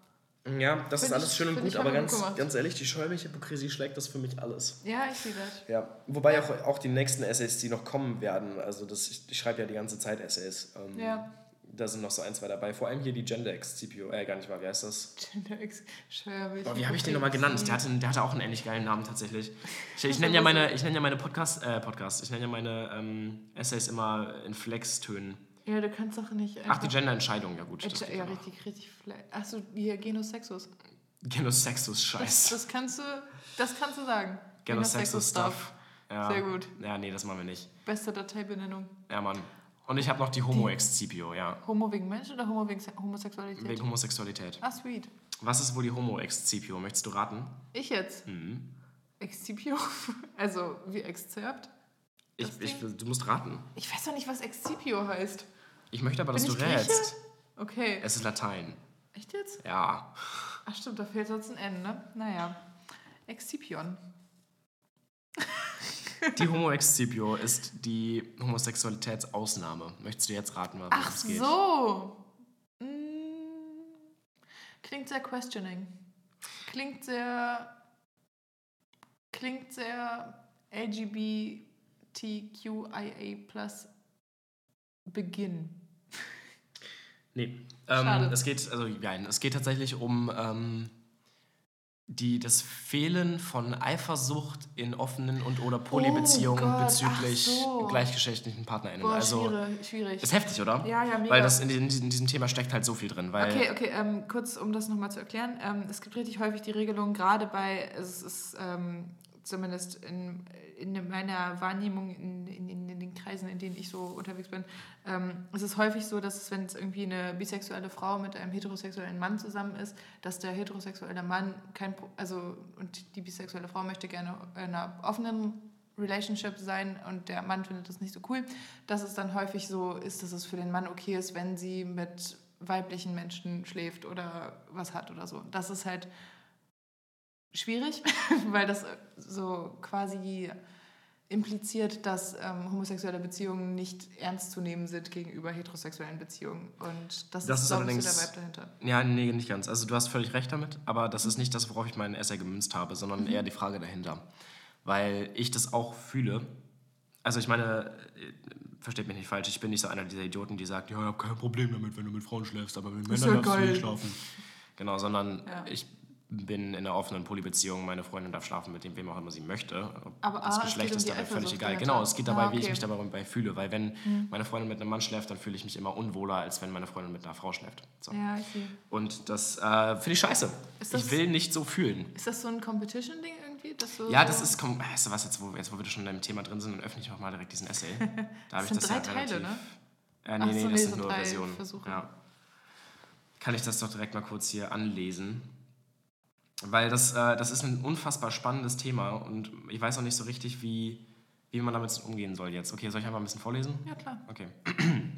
Ja, das Find ist alles ich- schön und gut, aber ganz, gut ganz ehrlich, die Scheumächhypokrisie schlägt das für mich alles. ja, ich sehe das. Ja, wobei auch, auch die nächsten Essays, die noch kommen werden, also das, ich, ich schreibe ja die ganze Zeit Essays. Ähm, Ja. Da sind noch so ein, zwei dabei. Vor allem hier die Gender Excipio, äh, gar nicht wahr, wie heißt das? Gender X, Scheuermilch. Boah, wie habe ich den nochmal genannt? Der hatte, der hatte auch einen ähnlich geilen Namen tatsächlich. Ich, ich nenne ja <laughs> meine, ich nenn ja meine Podcast, äh, Podcast, ich nenne ja meine ähm, Essays immer in Flex-Tönen. Ja, du kannst doch nicht. Ach, die Genderentscheidung, ja gut. Das Äh, ja, richtig, richtig. fle- Achso, hier Genosexus. Genosexus, Das, Scheiß. das kannst du, das kannst du sagen. Genosexus Stuff. Ja. Sehr gut. Ja, nee, das machen wir nicht. Beste Dateibenennung. Ja, Mann. Und ich habe noch die Homo-Excipio, ja. Homo wegen Mensch oder Homo wegen Se- Homosexualität? Wegen Homosexualität. Ah, sweet. Was ist wohl die Homo-Excipio? Möchtest du raten? Ich jetzt? Mhm. Excipio? <laughs> Also wie Exzerpt? Ich, Das ich, du musst raten. Ich weiß doch nicht, was Excipio heißt. Ich möchte aber, dass Bin du ich Grieche? rätst. Okay. Es ist Latein. Echt jetzt? Ja. Ach stimmt, da fehlt sonst ein N, ne? Naja. Excipion. Die Homo-Excipio ist die Homosexualitätsausnahme. Möchtest du jetzt raten, was Ach es geht? so. Mm, Klingt sehr questioning. Klingt sehr. Klingt sehr LGBTQIA plus Beginn. Nee. Ähm, es geht, also nein, es geht tatsächlich um ähm, die, das Fehlen von Eifersucht in offenen und oder Polybeziehungen Oh bezüglich so. gleichgeschlechtlichen PartnerInnen. Boah, also schwierig, schwierig. ist heftig, oder? Ja, ja, mega. Weil das in, diesem- in diesem Thema steckt halt so viel drin. Okay, okay, ähm, kurz um das nochmal zu erklären. Ähm, es gibt richtig häufig die Regelung, gerade bei, es ist ähm, zumindest in, in meiner Wahrnehmung, in, in, in den Kreisen, in denen ich so unterwegs bin, ähm, es ist häufig so, dass es, wenn es irgendwie eine bisexuelle Frau mit einem heterosexuellen Mann zusammen ist, dass der heterosexuelle Mann kein, also und die bisexuelle Frau möchte gerne in einer offenen Relationship sein und der Mann findet das nicht so cool, dass es dann häufig so ist, dass es für den Mann okay ist, wenn sie mit weiblichen Menschen schläft oder was hat oder so. Das ist halt schwierig, <laughs> weil das so quasi impliziert, dass ähm, homosexuelle Beziehungen nicht ernst zu nehmen sind gegenüber heterosexuellen Beziehungen. Und das, Das ist, ist so allerdings- der Vibe dahinter. Ja, nee, nicht ganz. Also du hast völlig recht damit, aber das ist nicht das, worauf ich meinen Essay gemünzt habe, sondern eher die Frage dahinter. Weil ich das auch fühle. Also ich meine, äh, versteht mich nicht falsch, ich bin nicht so einer dieser Idioten, die sagt, ja, ich habe kein Problem damit, wenn du mit Frauen schläfst, aber mit Männern darfst du nicht schlafen. Genau, sondern Ja. ich bin in einer offenen Polybeziehung, meine Freundin darf schlafen mit dem, wem auch immer sie möchte. Aber, das ah, es Geschlecht um ist dabei völlig egal. Genau, es geht dabei, Ah, wie ich okay. Mhm. mich dabei fühle, weil wenn meine Freundin mit einem Mann schläft, dann fühle ich mich immer unwohler, als wenn meine Freundin mit einer Frau schläft. So. Ja, ich sehe. Und das äh, finde ich scheiße. Das- ich will nicht so fühlen. Ist das so ein Competition-Ding irgendwie? So Ja, das ist, komm, weißt du was, jetzt wo, jetzt wo wir schon in dem Thema drin sind, dann öffne ich auch mal direkt diesen Essay. <laughs> Da Das ich sind das drei ja Teile, relativ, ne? Äh, nee, Ach nee, so, das sind nur Versionen. Ja. Kann ich das doch direkt mal kurz hier anlesen? Weil das, äh, das ist ein unfassbar spannendes Thema und ich weiß auch nicht so richtig, wie, wie man damit umgehen soll jetzt. Okay, soll ich einfach ein bisschen vorlesen? Ja, klar. Okay. <clears throat>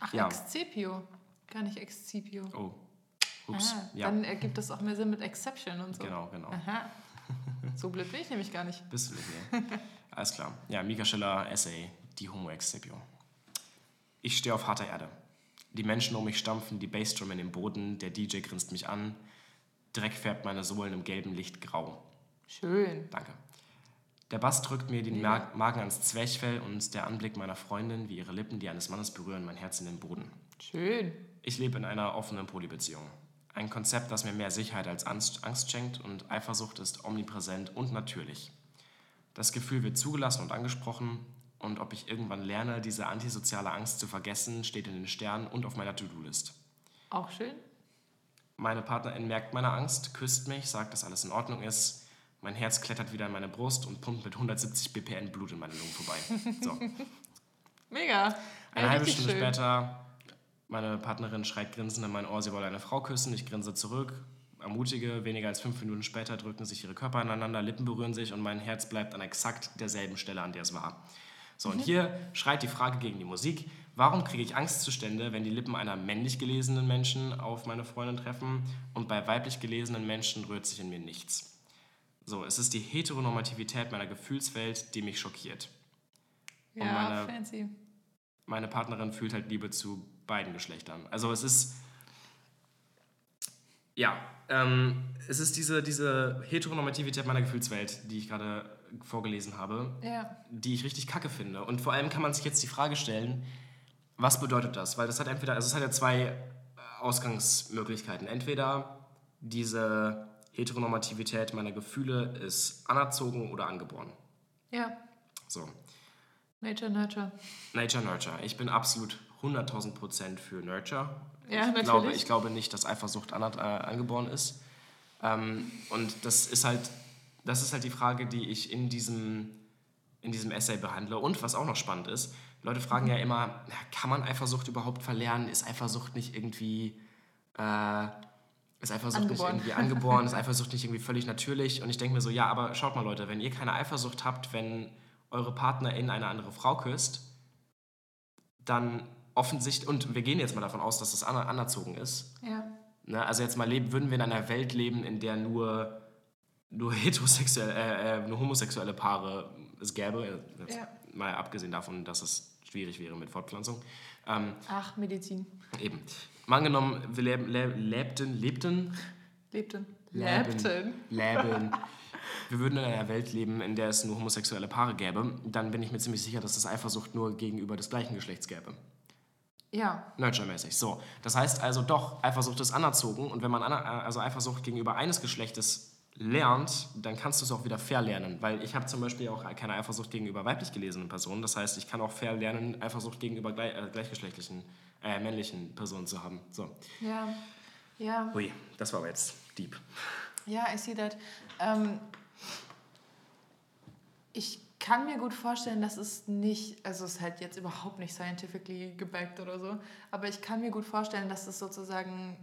Ach, Ja. Excipio. Gar nicht Excipio. Oh. Ups. Ah, ja, Dann ergibt das auch mehr Sinn mit Exception und so. genau, genau. Aha. So blöd bin ich nämlich gar nicht. Bist du nicht mehr. <laughs> Alles klar. Ja, Mika Schiller, Essay, die Homo Excipio. Ich stehe auf harter Erde. Die Menschen um mich stampfen die Bassdrum in den Boden, der DJ grinst mich an. Dreck färbt meine Sohlen im gelben Licht grau. Schön. Danke. Der Bass drückt mir den. Mag Magen ans Zwerchfell und der Anblick meiner Freundin, wie ihre Lippen die eines Mannes berühren, mein Herz in den Boden. Schön. Ich lebe in einer offenen Polybeziehung. Ein Konzept, das mir mehr Sicherheit als Angst schenkt und Eifersucht ist omnipräsent und natürlich. Das Gefühl wird zugelassen und angesprochen und ob ich irgendwann lerne, diese antisoziale Angst zu vergessen, steht in den Sternen und auf meiner To-Do-List. Auch schön. Meine Partnerin merkt meine Angst, küsst mich, sagt, dass alles in Ordnung ist. Mein Herz klettert wieder in meine Brust und pumpt mit 170 BPM Blut in meine Lungen vorbei. So. <laughs> Mega. Eine Ja, halbe Stunde schön. später, meine Partnerin schreit grinsend in mein Ohr, sie wolle eine Frau küssen. Ich grinse zurück, ermutige. Weniger als fünf Minuten später drücken sich ihre Körper aneinander, Lippen berühren sich und mein Herz bleibt an exakt derselben Stelle, an der es war. So, Mhm. und hier schreit die Frage gegen die Musik. Warum kriege ich Angstzustände, wenn die Lippen einer männlich gelesenen Menschen auf meine Freundin treffen und bei weiblich gelesenen Menschen rührt sich in mir nichts? So, es ist die Heteronormativität meiner Gefühlswelt, die mich schockiert. Und Ja, meine- fancy. meine Partnerin fühlt halt Liebe zu beiden Geschlechtern. Also es ist, ja, ähm, es ist diese, diese Heteronormativität meiner Gefühlswelt, die ich gerade vorgelesen habe, Ja. die ich richtig kacke finde. Und vor allem kann man sich jetzt die Frage stellen, was bedeutet das? Weil das hat entweder, also es hat ja zwei äh, Ausgangsmöglichkeiten. Entweder diese Heteronormativität meiner Gefühle ist anerzogen oder angeboren. Ja. So. Nature, Nurture. Nature Nurture. Ich bin absolut 100.000 Prozent für Nurture. Ja, ich natürlich. Glaube, ich glaube nicht, dass Eifersucht äh, angeboren ist. Ähm, und das ist halt, das ist halt die Frage, die ich in diesem, in diesem Essay behandle. Und was auch noch spannend ist, Leute fragen ja immer, kann man Eifersucht überhaupt verlernen? Ist Eifersucht nicht irgendwie, äh, ist Eifersucht Angeboren. nicht irgendwie angeboren? ist Eifersucht nicht irgendwie völlig natürlich? Und ich denke mir so, ja, aber schaut mal Leute, wenn ihr keine Eifersucht habt, wenn eure Partnerin eine andere Frau küsst, dann offensichtlich, und wir gehen jetzt mal davon aus, dass das aner- anerzogen ist. Ja. Ne? Also jetzt mal leben, würden wir in einer Welt leben, in der nur, nur heterosexuelle, äh, äh, nur homosexuelle Paare es gäbe, Ja. mal abgesehen davon, dass es schwierig wäre mit Fortpflanzung. Ähm, Ach, Medizin. eben. Mal angenommen, wir leb, leb, lebten, lebten, Lebten. Lebten. leben. <laughs> Wir würden in einer Welt leben, in der es nur homosexuelle Paare gäbe, dann bin ich mir ziemlich sicher, dass es Eifersucht nur gegenüber des gleichen Geschlechts gäbe. Ja. Nurture-mäßig. So. Das heißt also doch, Eifersucht ist anerzogen und wenn man aner also Eifersucht gegenüber eines Geschlechtes lernt, dann kannst du es auch wieder verlernen. Weil ich habe zum Beispiel auch keine Eifersucht gegenüber weiblich gelesenen Personen. Das heißt, ich kann auch verlernen, Eifersucht gegenüber gleich, äh, gleichgeschlechtlichen, äh, männlichen Personen zu haben. So. Ja. Ja. Ui, das war aber jetzt deep. Ja, I see that. Ähm, ich kann mir gut vorstellen, dass es nicht, also es ist halt jetzt überhaupt nicht scientifically gebackt oder so, aber ich kann mir gut vorstellen, dass es sozusagen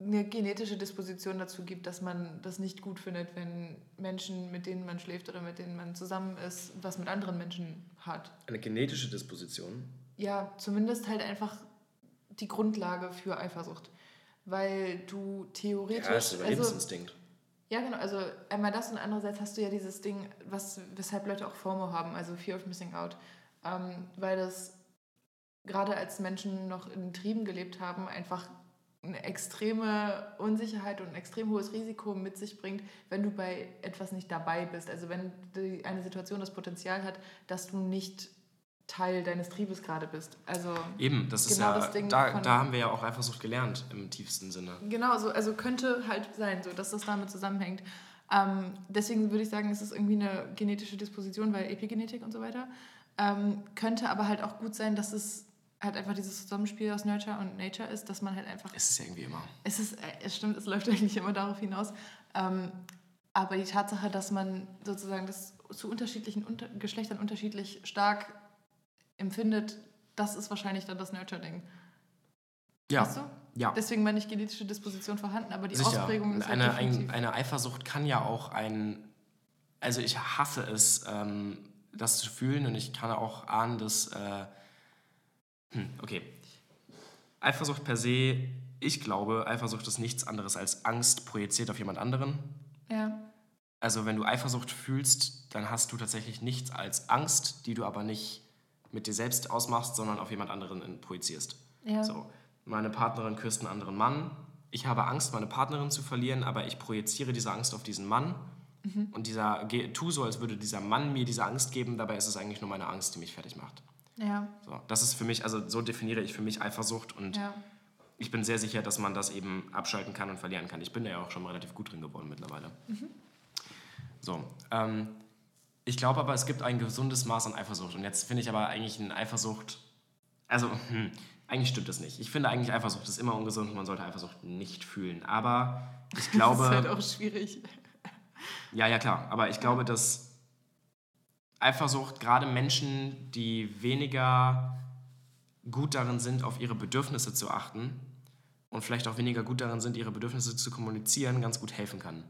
eine genetische Disposition dazu gibt, dass man das nicht gut findet, wenn Menschen, mit denen man schläft oder mit denen man zusammen ist, was mit anderen Menschen hat. Eine genetische Disposition. Ja, zumindest halt einfach die Grundlage für Eifersucht. Weil du theoretisch. Ja, das ist also, Überlebensinstinkt. ja, genau. Also einmal das und andererseits hast du ja dieses Ding, was, weshalb Leute auch FOMO haben, also Fear of Missing Out. Ähm, weil das gerade als Menschen noch in Trieben gelebt haben, einfach eine extreme Unsicherheit und ein extrem hohes Risiko mit sich bringt, wenn du bei etwas nicht dabei bist. Also wenn eine Situation das Potenzial hat, dass du nicht Teil deines Triebes gerade bist. Also Eben, das ist Genau ja, das Ding da, da haben wir ja auch Eifersucht gelernt im tiefsten Sinne. Genau, so, also könnte halt sein, so, dass das damit zusammenhängt. Ähm, deswegen würde ich sagen, es ist irgendwie eine genetische Disposition, weil Epigenetik und so weiter. Ähm, könnte aber halt auch gut sein, dass es halt einfach dieses Zusammenspiel aus Nurture und Nature ist, dass man halt einfach. Es ist ja irgendwie immer. Es ist, äh, es stimmt, es läuft <laughs> eigentlich immer darauf hinaus. Ähm, aber die Tatsache, dass man sozusagen das zu unterschiedlichen unter Geschlechtern unterschiedlich stark empfindet, das ist wahrscheinlich dann das Nurture-Ding. Ja, Weißt du? ja. Deswegen meine ich genetische Disposition vorhanden, aber die Sicher. Ausprägung ist halt eine, ein, eine Eifersucht kann ja auch ein. Also ich hasse es, ähm, das zu fühlen und ich kann auch ahnen, dass. Äh, hm, okay. Eifersucht per se, ich glaube, Eifersucht ist nichts anderes als Angst projiziert auf jemand anderen. ja, Also wenn du Eifersucht fühlst, dann hast du tatsächlich nichts als Angst, die du aber nicht mit dir selbst ausmachst, sondern auf jemand anderen projizierst. ja. So, meine Partnerin küsst einen anderen Mann. Ich habe Angst, meine Partnerin zu verlieren, aber ich projiziere diese Angst auf diesen Mann. Und dieser, tu so, als würde dieser Mann mir diese Angst geben, dabei ist es eigentlich nur meine Angst, die mich fertig macht. Ja, So, das ist für mich, also so definiere ich für mich Eifersucht und ja. ich bin sehr sicher, dass man das eben abschalten kann und verlieren kann. Ich bin da ja auch schon relativ gut drin geworden mittlerweile. So, ähm, ich glaube aber, es gibt ein gesundes Maß an Eifersucht. Und jetzt finde ich aber eigentlich eine Eifersucht, also hm, eigentlich stimmt das nicht. Ich finde eigentlich Eifersucht ist immer ungesund und man sollte Eifersucht nicht fühlen. Aber ich glaube, <laughs> Das ist halt auch schwierig. ja, ja, klar. Aber ich glaube, dass Eifersucht gerade Menschen, die weniger gut darin sind, auf ihre Bedürfnisse zu achten und vielleicht auch weniger gut darin sind, ihre Bedürfnisse zu kommunizieren, ganz gut helfen kann.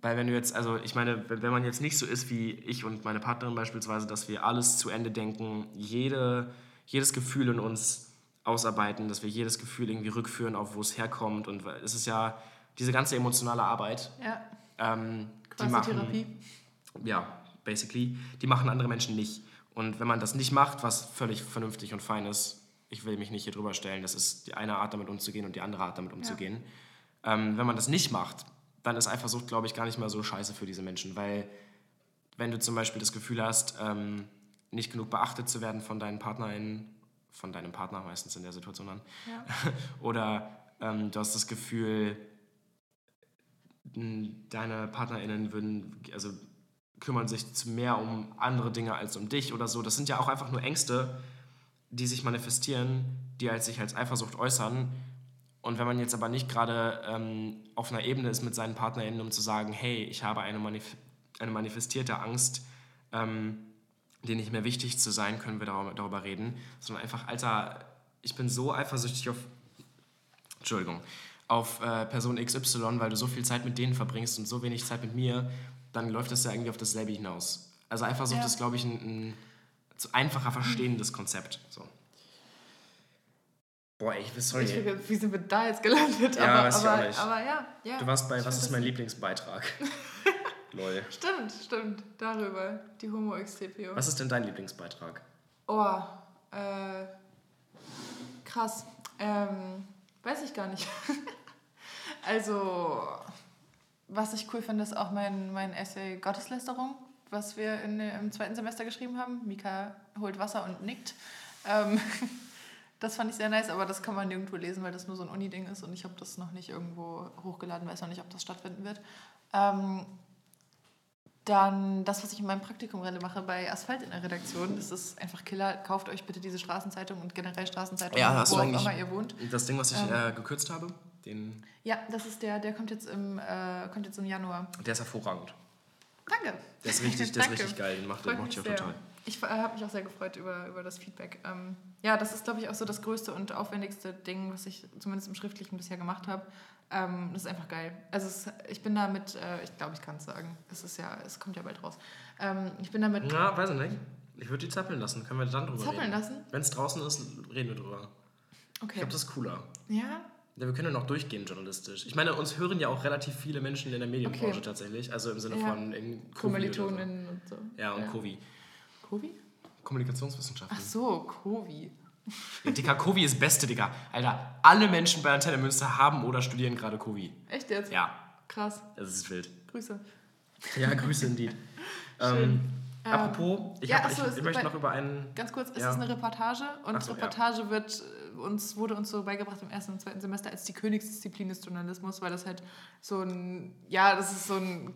Weil wenn du jetzt, also ich meine, wenn man jetzt nicht so ist wie ich und meine Partnerin beispielsweise, dass wir alles zu Ende denken, jede, jedes Gefühl in uns ausarbeiten, dass wir jedes Gefühl irgendwie rückführen auf, wo es herkommt und es ist ja diese ganze emotionale Arbeit, Ja, ähm, die machen, Therapie. ja, basically, die machen andere Menschen nicht. Und wenn man das nicht macht, was völlig vernünftig und fein ist, ich will mich nicht hier drüber stellen, das ist die eine Art, damit umzugehen und die andere Art, damit umzugehen. Ähm, wenn man das nicht macht, dann ist Eifersucht, glaube ich, gar nicht mehr so scheiße für diese Menschen, weil wenn du zum Beispiel das Gefühl hast, ähm, nicht genug beachtet zu werden von deinen PartnerInnen, von deinem Partner meistens in der Situation dann, Ja. <laughs> oder ähm, du hast das Gefühl, deine PartnerInnen würden, also kümmern sich mehr um andere Dinge als um dich oder so. Das sind ja auch einfach nur Ängste, die sich manifestieren, die als sich als Eifersucht äußern. Und wenn man jetzt aber nicht gerade ähm, auf einer Ebene ist mit seinen PartnerInnen, um zu sagen, hey, ich habe eine, Manif eine manifestierte Angst, ähm, dir nicht mehr wichtig zu sein, können wir darüber, darüber reden, sondern einfach, Alter, ich bin so eifersüchtig auf, Entschuldigung, auf äh, Person XY, weil du so viel Zeit mit denen verbringst und so wenig Zeit mit mir, dann läuft das ja irgendwie auf dasselbe hinaus. Also Eifersucht Ja. ist, glaube ich, ein, ein zu einfacher verstehendes Konzept. So. Boah, ich weiß, sorry. Ich wie sind wir da jetzt gelandet? Ja, aber, weiß ich auch aber, nicht. aber ja, ja. Du warst bei Ich Was ist mein Lieblingsbeitrag? <laughs> Lol. Stimmt, stimmt. Darüber. Die Homo XTPO. Was ist denn dein Lieblingsbeitrag? Oh, äh, krass. Ähm, weiß ich gar nicht. <laughs> also, was ich cool finde, ist auch mein, mein Essay Gotteslästerung, was wir in, im zweiten Semester geschrieben haben. Mika holt Wasser und nickt. Ähm, <laughs> das fand ich sehr nice, aber das kann man nirgendwo lesen, weil das nur so ein Uni-Ding ist und ich habe das noch nicht irgendwo hochgeladen, weiß noch nicht, ob das stattfinden wird. Ähm, dann das, was ich in meinem Praktikum gerade mache bei Asphalt in der Redaktion, das ist einfach Killer. Kauft euch bitte diese Straßenzeitung und generell Straßenzeitungen, Ja, wo auch immer ihr wohnt. Das Ding, was ich Ähm. äh, gekürzt habe, den, Ja, das ist der, der kommt jetzt im, äh, kommt jetzt im Januar. der ist hervorragend. Danke. Der ist richtig, der ist <laughs> richtig geil. Den macht, den mich ich auch sehr. total. Ich äh, habe mich auch sehr gefreut über, über das Feedback. Ähm, ja, das ist, glaube ich, auch so das größte und aufwendigste Ding, was ich zumindest im Schriftlichen bisher gemacht habe. Ähm, das ist einfach geil. Also es, ich bin damit, äh, ich glaube, ich kann es sagen. Es ist ja, es kommt ja bald raus. Ähm, ich bin damit. Na, weiß ich nicht. Ich würde die zappeln lassen. Können wir dann drüber Zappeln reden? lassen? Wenn es draußen ist, reden wir drüber. Ich Okay. glaube, das ist cooler. Ja? Ja, wir können ja noch durchgehen journalistisch. Ich meine, uns hören ja auch relativ viele Menschen in der Medienbranche Okay. tatsächlich. Also im Sinne Ja. von in oder so. Kommilitoninnen und so. Ja, und Kovi. Kovi? Kommunikationswissenschaften. Ach so, Kovi. Ja, Digga, Kovi ist Beste, Digga. Alter, alle Menschen bei Antenne Münster haben oder studieren gerade Kovi. Echt jetzt? Ja, Krass. das ist wild. Grüße. Ja, Grüße indeed. ähm, Ähm, apropos, ich, ja, hab, ach so, ich, es- ich möchte noch über einen. Ganz kurz, es Ja. ist eine Reportage und Ach so, ja. Reportage wird äh, uns, wurde uns so beigebracht im ersten und zweiten Semester als die Königsdisziplin des Journalismus, weil das halt so ein, ja, das ist so ein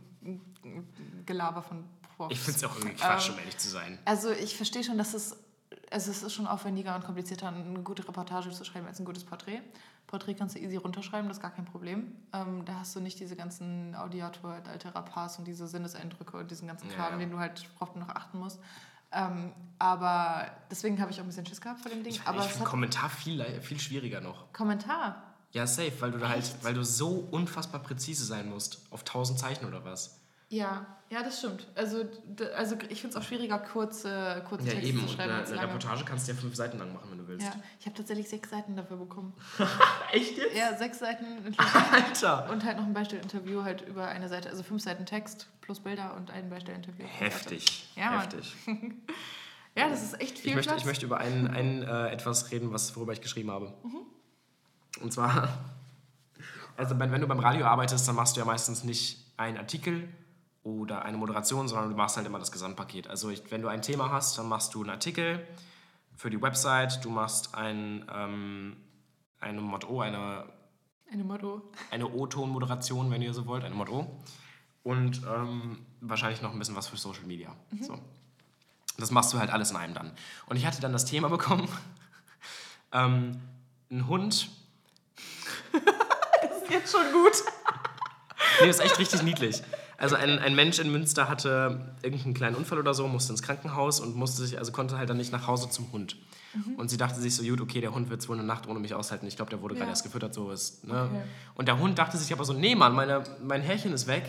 Gelaber von Profs. Ich finde es auch irgendwie Quatsch, Ähm, um ehrlich zu sein. Also ich verstehe schon, dass es, also es ist schon aufwendiger und komplizierter, eine gute Reportage zu schreiben als ein gutes Porträt. Porträt kannst du easy runterschreiben, das ist gar kein Problem. Ähm, da hast du nicht diese ganzen Audiator, altera Pars und diese Sinneseindrücke und diesen ganzen Kram, ja. den du halt, worauf du noch achten musst. Ähm, aber deswegen habe ich auch ein bisschen Schiss gehabt vor dem Ding. Ich, aber ich finde Kommentar viel, viel schwieriger noch. Kommentar. Ja, safe, weil du da halt, weil du so unfassbar präzise sein musst. Auf 1000 Zeichen oder was. Ja, ja, das stimmt. Also, also ich finde es auch schwieriger, kurze, kurze Ja, Texte eben. zu schreiben eine, eine. Reportage kannst du ja fünf Seiten lang machen, wenn du willst. Ja, ich habe tatsächlich sechs Seiten dafür bekommen. <laughs> Echt jetzt? Ja, sechs <laughs> Seiten Alter! und halt noch ein Beistellinterview halt über eine Seite, also fünf Seiten Text plus Bilder und ein Beistellinterview. Seite. Heftig. Ja. Heftig. <laughs> Ja, das ist echt viel Ich möchte, Platz. ich möchte über ein, ein, äh, etwas reden, was, worüber ich geschrieben habe. Mhm. Und zwar, also wenn, wenn du beim Radio arbeitest, dann machst du ja meistens nicht einen Artikel oder eine Moderation, sondern du machst halt immer das Gesamtpaket. Also ich, wenn du ein Thema hast, dann machst du einen Artikel für die Website, du machst ein, ähm, eine Motto, eine, Eine Motto. eine O-Ton-Moderation, wenn ihr so wollt, eine Motto. Und ähm, wahrscheinlich noch ein bisschen was für Social Media. So. Das machst du halt alles in einem dann. Und ich hatte dann das Thema bekommen, <laughs> ähm, ein Hund. <laughs> Das ist jetzt schon gut. Nee, das ist echt richtig niedlich. Also ein, ein Mensch in Münster hatte irgendeinen kleinen Unfall oder so, musste ins Krankenhaus und musste sich, also konnte halt dann nicht nach Hause zum Hund. Und sie dachte sich so, gut, okay, der Hund wird wohl eine Nacht ohne mich aushalten. Ich glaube, der wurde gerade Ja. erst gefüttert, so ist. Ne? Okay. Und der Hund dachte sich aber so, nee, Mann, meine, mein Härchen ist weg,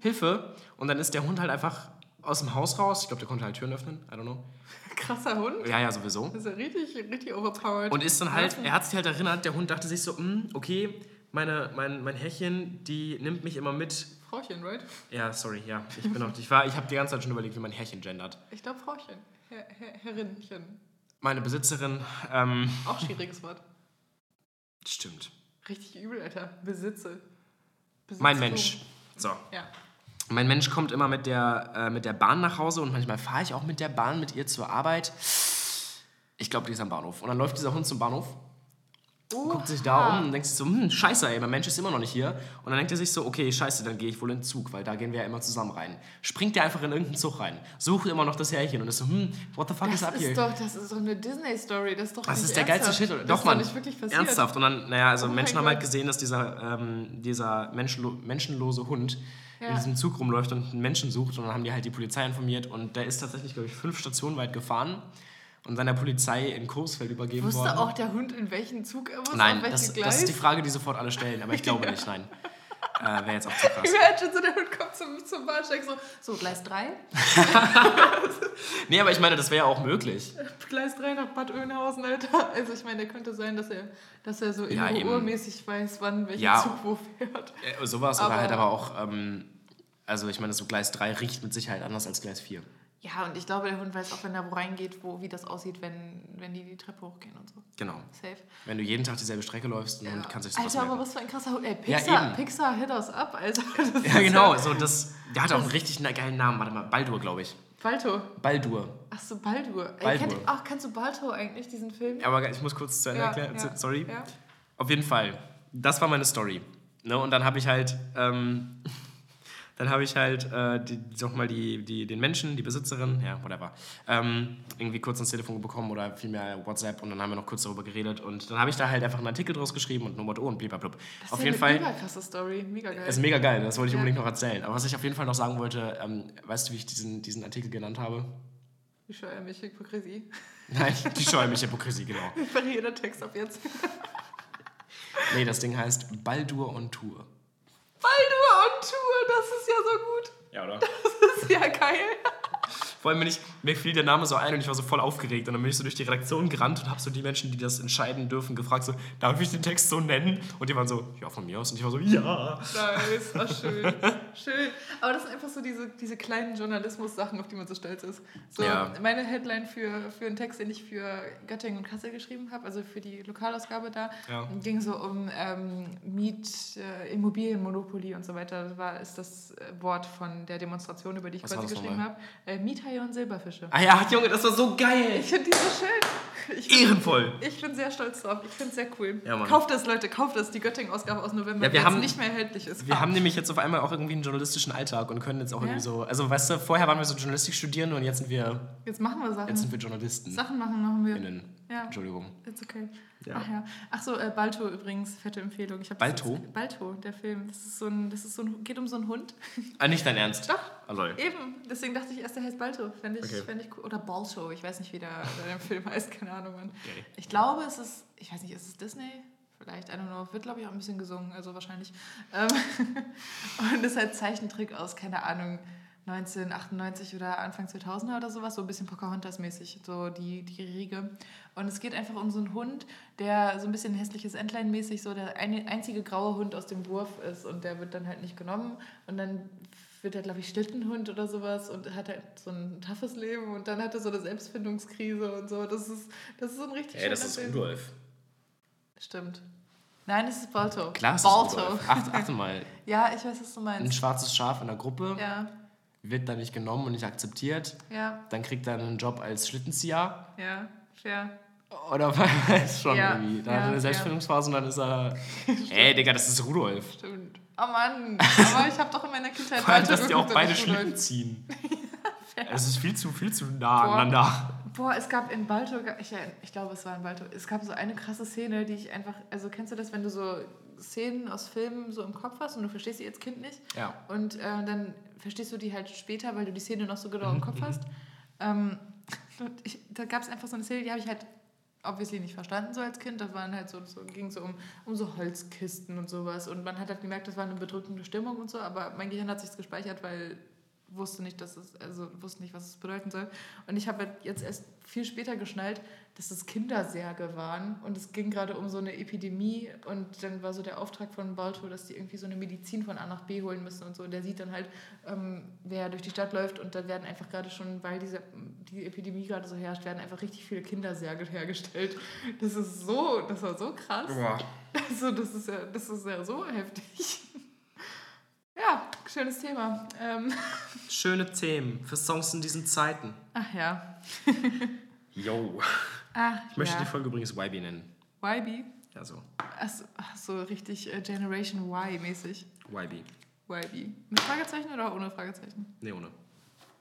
Hilfe. Und dann ist der Hund halt einfach aus dem Haus raus. Ich glaube, der konnte halt Türen öffnen, I don't know. Krasser Hund. Ja, ja, sowieso. Das ist ja richtig, richtig overpowered. Und ist dann halt, er hat sich halt erinnert, der Hund dachte sich so, "Hm, okay, meine, mein, mein Härchen, die nimmt mich immer mit. Frauchen, right? Ja, sorry, ja, ich bin auch, ich war, ich habe die ganze Zeit schon überlegt, wie man Härchen gendert. Ich glaube Frauchen. Herr, Herr, Herrinchen. Meine Besitzerin, ähm, Auch schwieriges Wort. stimmt. Richtig übel, Alter. Besitze. Besitze Mein Mensch. So. Ja. Mein Mensch kommt immer mit der, äh, mit der Bahn nach Hause und manchmal fahre ich auch mit der Bahn mit ihr zur Arbeit. Ich glaube, die ist am Bahnhof. Und dann läuft dieser Hund zum Bahnhof, guckt sich da um und denkt sich so, hm, scheiße, ey, mein Mensch ist immer noch nicht hier. Und dann denkt er sich so, okay, scheiße, dann gehe ich wohl in den Zug, weil da gehen wir ja immer zusammen rein. Springt der einfach in irgendeinen Zug rein, sucht immer noch das Härchen und ist so, hm, what the fuck Das is up ist here? doch, das ist doch eine Disney-Story. Das ist doch Das ist der geilste ernsthaft. Shit. Oder? Das Doch, ist nicht wirklich passiert. Ernsthaft. Und dann, naja, also Oh Menschen haben halt gesehen, dass dieser, ähm, dieser menschenlo menschenlose Hund in Ja. diesem Zug rumläuft und einen Menschen sucht. Und dann haben die halt die Polizei informiert. Und der ist tatsächlich, glaube ich, fünf Stationen weit gefahren und dann der Polizei in Coesfeld übergeben Wusste worden. auch der Hund, in welchen Zug er muss? nein, das, das ist die Frage, die sofort alle stellen. Aber ich glaube <laughs> nicht, nein. Äh, Wäre jetzt auch zu krass. <laughs> Imagine, so der Hund kommt zum, zum Bahnsteig so, so Gleis 3, <laughs> Nee, aber ich meine, das wäre ja auch möglich. Gleis 3 nach Bad Oeynhausen, Alter. Also ich meine, der könnte sein, dass er, dass er so Ja, innere eben. Uhrmäßig weiß, wann welcher Ja. Zug wo fährt. Äh, sowas, aber Aber- halt aber auch, ähm, also ich meine, so Gleis 3 riecht mit Sicherheit anders als Gleis 4. Ja, und ich glaube, der Hund weiß auch, wenn er wo reingeht, wo, wie das aussieht, wenn, wenn die die Treppe hochgehen und so. Genau. Safe. Wenn du jeden Tag dieselbe Strecke läufst, ein Hund kann sich sowas Alter, aber merken. was für ein krasser Hund. Ey, Ja, Pixar, eben. Pixar hit us up, Alter. <laughs> Ja, genau. So, das, der hat auch einen richtig na- geilen Namen. Warte mal, Baldur, glaube ich. Balto. Baldur. Achso, Baldur. Ey, Baldur. Kennt, ach, kennst du Balto eigentlich, diesen Film? Aber ich muss kurz zu Ende Ja, erklären. ja, Sorry. ja. Auf jeden Fall. Das war meine Story. Ne? Und dann habe ich halt, ähm, dann habe ich halt äh, die, die, die, den Menschen, die Besitzerin, ja, whatever, ähm, irgendwie kurz ins Telefon bekommen oder vielmehr WhatsApp und dann haben wir noch kurz darüber geredet und dann habe ich da halt einfach einen Artikel draus geschrieben und Nummer O und blablabla. Das Auf ist jeden ja eine Fall. Mega krasse Story, mega geil. ist mega geil, das wollte ich Ja. unbedingt noch erzählen. Aber was ich auf jeden Fall noch sagen wollte, ähm, weißt du, wie ich diesen, diesen Artikel genannt habe? Wie scheuer mich Hypokrisie. Nein, <laughs> die schäumliche Hypokrisie, genau. Variierter Text ab jetzt. Nee, das Ding heißt Baldur on Tour. Baldur on Tour, das ist ja so gut. Ja, oder? Das ist ja geil. Vor allem, wenn ich, mir fiel der Name so ein und ich war so voll aufgeregt. Und dann bin ich so durch die Redaktion gerannt und habe so die Menschen, die das entscheiden dürfen, gefragt, so, darf ich den Text so nennen? Und die waren so, ja, von mir aus. Und ich war so, ja. Nice, war schön. <laughs> Schön. Aber das sind einfach so diese, diese kleinen Journalismus-Sachen, auf die man so stolz ist. So, Ja. meine Headline für, für einen Text, den ich für Göttingen und Kassel geschrieben habe, also für die Lokalausgabe da, Ja. ging so um ähm, Miet, äh, Immobilienmonopoly und so weiter. Das war, ist das äh, Wort von der Demonstration, über die ich Was quasi geschrieben habe. Äh, Miethaie und Silberfische. Ah ja, Junge, das war so geil. Ich finde die so schön. Ich bin, Ehrenvoll. ich bin sehr stolz drauf. Ich finde es sehr cool. Ja, kauft das, Leute, kauft das. Die Göttingen-Ausgabe aus November, Ja, wir die haben- jetzt nicht mehr erhältlich ist. Wir haben nämlich jetzt auf einmal auch irgendwie einen journalistischen Alltag und können jetzt auch Ja. irgendwie so, also weißt du, vorher waren wir so Journalistikstudierende und jetzt sind wir, Jetzt machen wir Sachen. jetzt sind wir Journalisten. Sachen machen machen wir. Innen. Ja. Entschuldigung. It's okay. Ja. Ach ja. Ach so, äh, Balto übrigens, fette Empfehlung. Ich Balto? Das jetzt, Balto, der Film. Das ist so ein, das ist so ein, geht um so einen Hund. Ah, nicht dein Ernst? Doch. Lol. Eben. Deswegen dachte ich erst, der heißt Balto. Fände ich, Okay. fänd ich cool. Oder Balto. Ich weiß nicht, wie der, der <laughs> Film heißt. Keine Ahnung. Mann. Okay. Ich glaube, es ist, ich weiß nicht, ist es Disney? Vielleicht, I don't know. Wird, glaube ich, auch ein bisschen gesungen, also wahrscheinlich. Ähm, <laughs> und ist halt Zeichentrick aus, keine Ahnung, 1998 oder Anfang 2000er oder sowas, so ein bisschen Pocahontas-mäßig, so die, die Riege. Und es geht einfach um so einen Hund, der so ein bisschen hässliches Entlein-mäßig so der einzige graue Hund aus dem Wurf ist und der wird dann halt nicht genommen und dann wird er, glaube ich, Schlittenhund oder sowas und hat halt so ein toughes Leben und dann hat er so eine Selbstfindungskrise und so. Das ist, das ist so ein richtig Ey, das ist Film. Rudolf. Stimmt. Nein, es ist Balto. Klar, es ist Balto. Rudolf. Achte, achte <laughs> mal, Ja, ich weiß, was du ein meinst. schwarzes Schaf in der Gruppe Ja, wird dann nicht genommen und nicht akzeptiert. ja, Dann kriegt er einen Job als Schlittenzieher. ja, fair. Oder <laughs> was schon Ja, irgendwie. Dann ja, hat er eine ja. Selbstfindungsphase und dann ist er. <laughs> Ey, Digga, das ist Rudolf. Stimmt. Oh Mann, aber ich habe doch in meiner Kindheit Vor allem, dass die auch beide. Schlitten ziehen. <laughs> Es ist viel zu, viel zu nah Boah. aneinander. Boah, es gab in Balto, ich, ich glaube, es war in Balto, es gab so eine krasse Szene, die ich einfach, also kennst du das, wenn du so Szenen aus Filmen so im Kopf hast und du verstehst sie als Kind nicht? Ja. Und äh, dann verstehst du die halt später, weil du die Szene noch so Mhm, genau im Kopf hast. Ähm, ich, da gab es einfach so eine Szene, die habe ich halt obviously nicht verstanden so als Kind. Das waren halt so, so ging so um, um so Holzkisten und sowas. Und man hat halt gemerkt, das war eine bedrückende Stimmung und so, aber mein Gehirn hat sich gespeichert, weil wusste nicht, dass es, also wusste nicht, was es bedeuten soll. Und ich habe halt jetzt erst viel später geschnallt, dass das Kindersärge waren und es ging gerade um so eine Epidemie und dann war so der Auftrag von Balto, dass die irgendwie so eine Medizin von A nach B holen müssen und so. Und der sieht dann halt, ähm, wer durch die Stadt läuft und da werden einfach gerade schon, weil diese die Epidemie gerade so herrscht, werden einfach richtig viele Kindersärge <laughs> hergestellt. Das ist so, das war so krass. Boah. Also das ist ja, das ist ja so heftig. Schönes Thema. Ähm, Schöne Themen für Songs in diesen Zeiten. ach ja. Yo. Ach, Ich möchte ja. die Folge übrigens YB nennen. YB? Ja, so. Ach so, ach so richtig äh, Generation Y-mäßig. YB. YB. Mit Fragezeichen oder ohne Fragezeichen? Nee, ohne.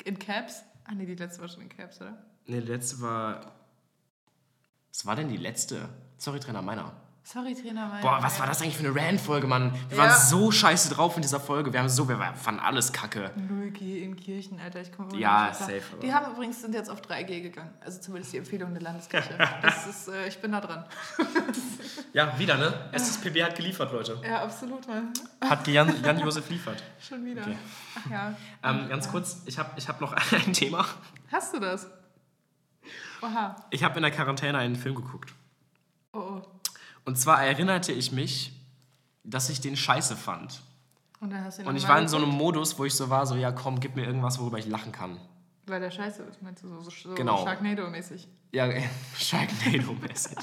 In Caps? Ah nee, die letzte war schon in Caps, oder? Nee, die letzte war. Was war denn die letzte? Sorry, Trainer meiner. Sorry, Trainer, mein. Boah, was war das eigentlich für eine Rand-Folge, Mann? Wir Ja. waren so scheiße drauf in dieser Folge. Wir haben so, wir fanden alles kacke. 0G in Kirchen, Alter, ich komme Ja, safe, Die haben übrigens sind jetzt auf 3G gegangen. Also zumindest die Empfehlung der Landeskirche. Das <laughs> ist, äh, ich bin da dran. Ja, wieder, ne? SSPB hat geliefert, Leute. Ja, absolut, Mann. Hat Jan, Jan Josef liefert. <laughs> Schon wieder. Okay. Ach ja. Ähm, ganz kurz, ich habe ich hab noch <laughs> ein Thema. Hast du das? Oha. Ich habe in der Quarantäne einen Film geguckt. Oh, oh. Und zwar erinnerte ich mich, dass ich den scheiße fand. Und Und ich war in so einem? Modus, wo ich so war, so, ja komm, gib mir irgendwas, worüber ich lachen kann. Weil der scheiße ist, meinst du, so, so, so Genau. Sharknado-mäßig. Ja, <laughs> Sharknado-mäßig.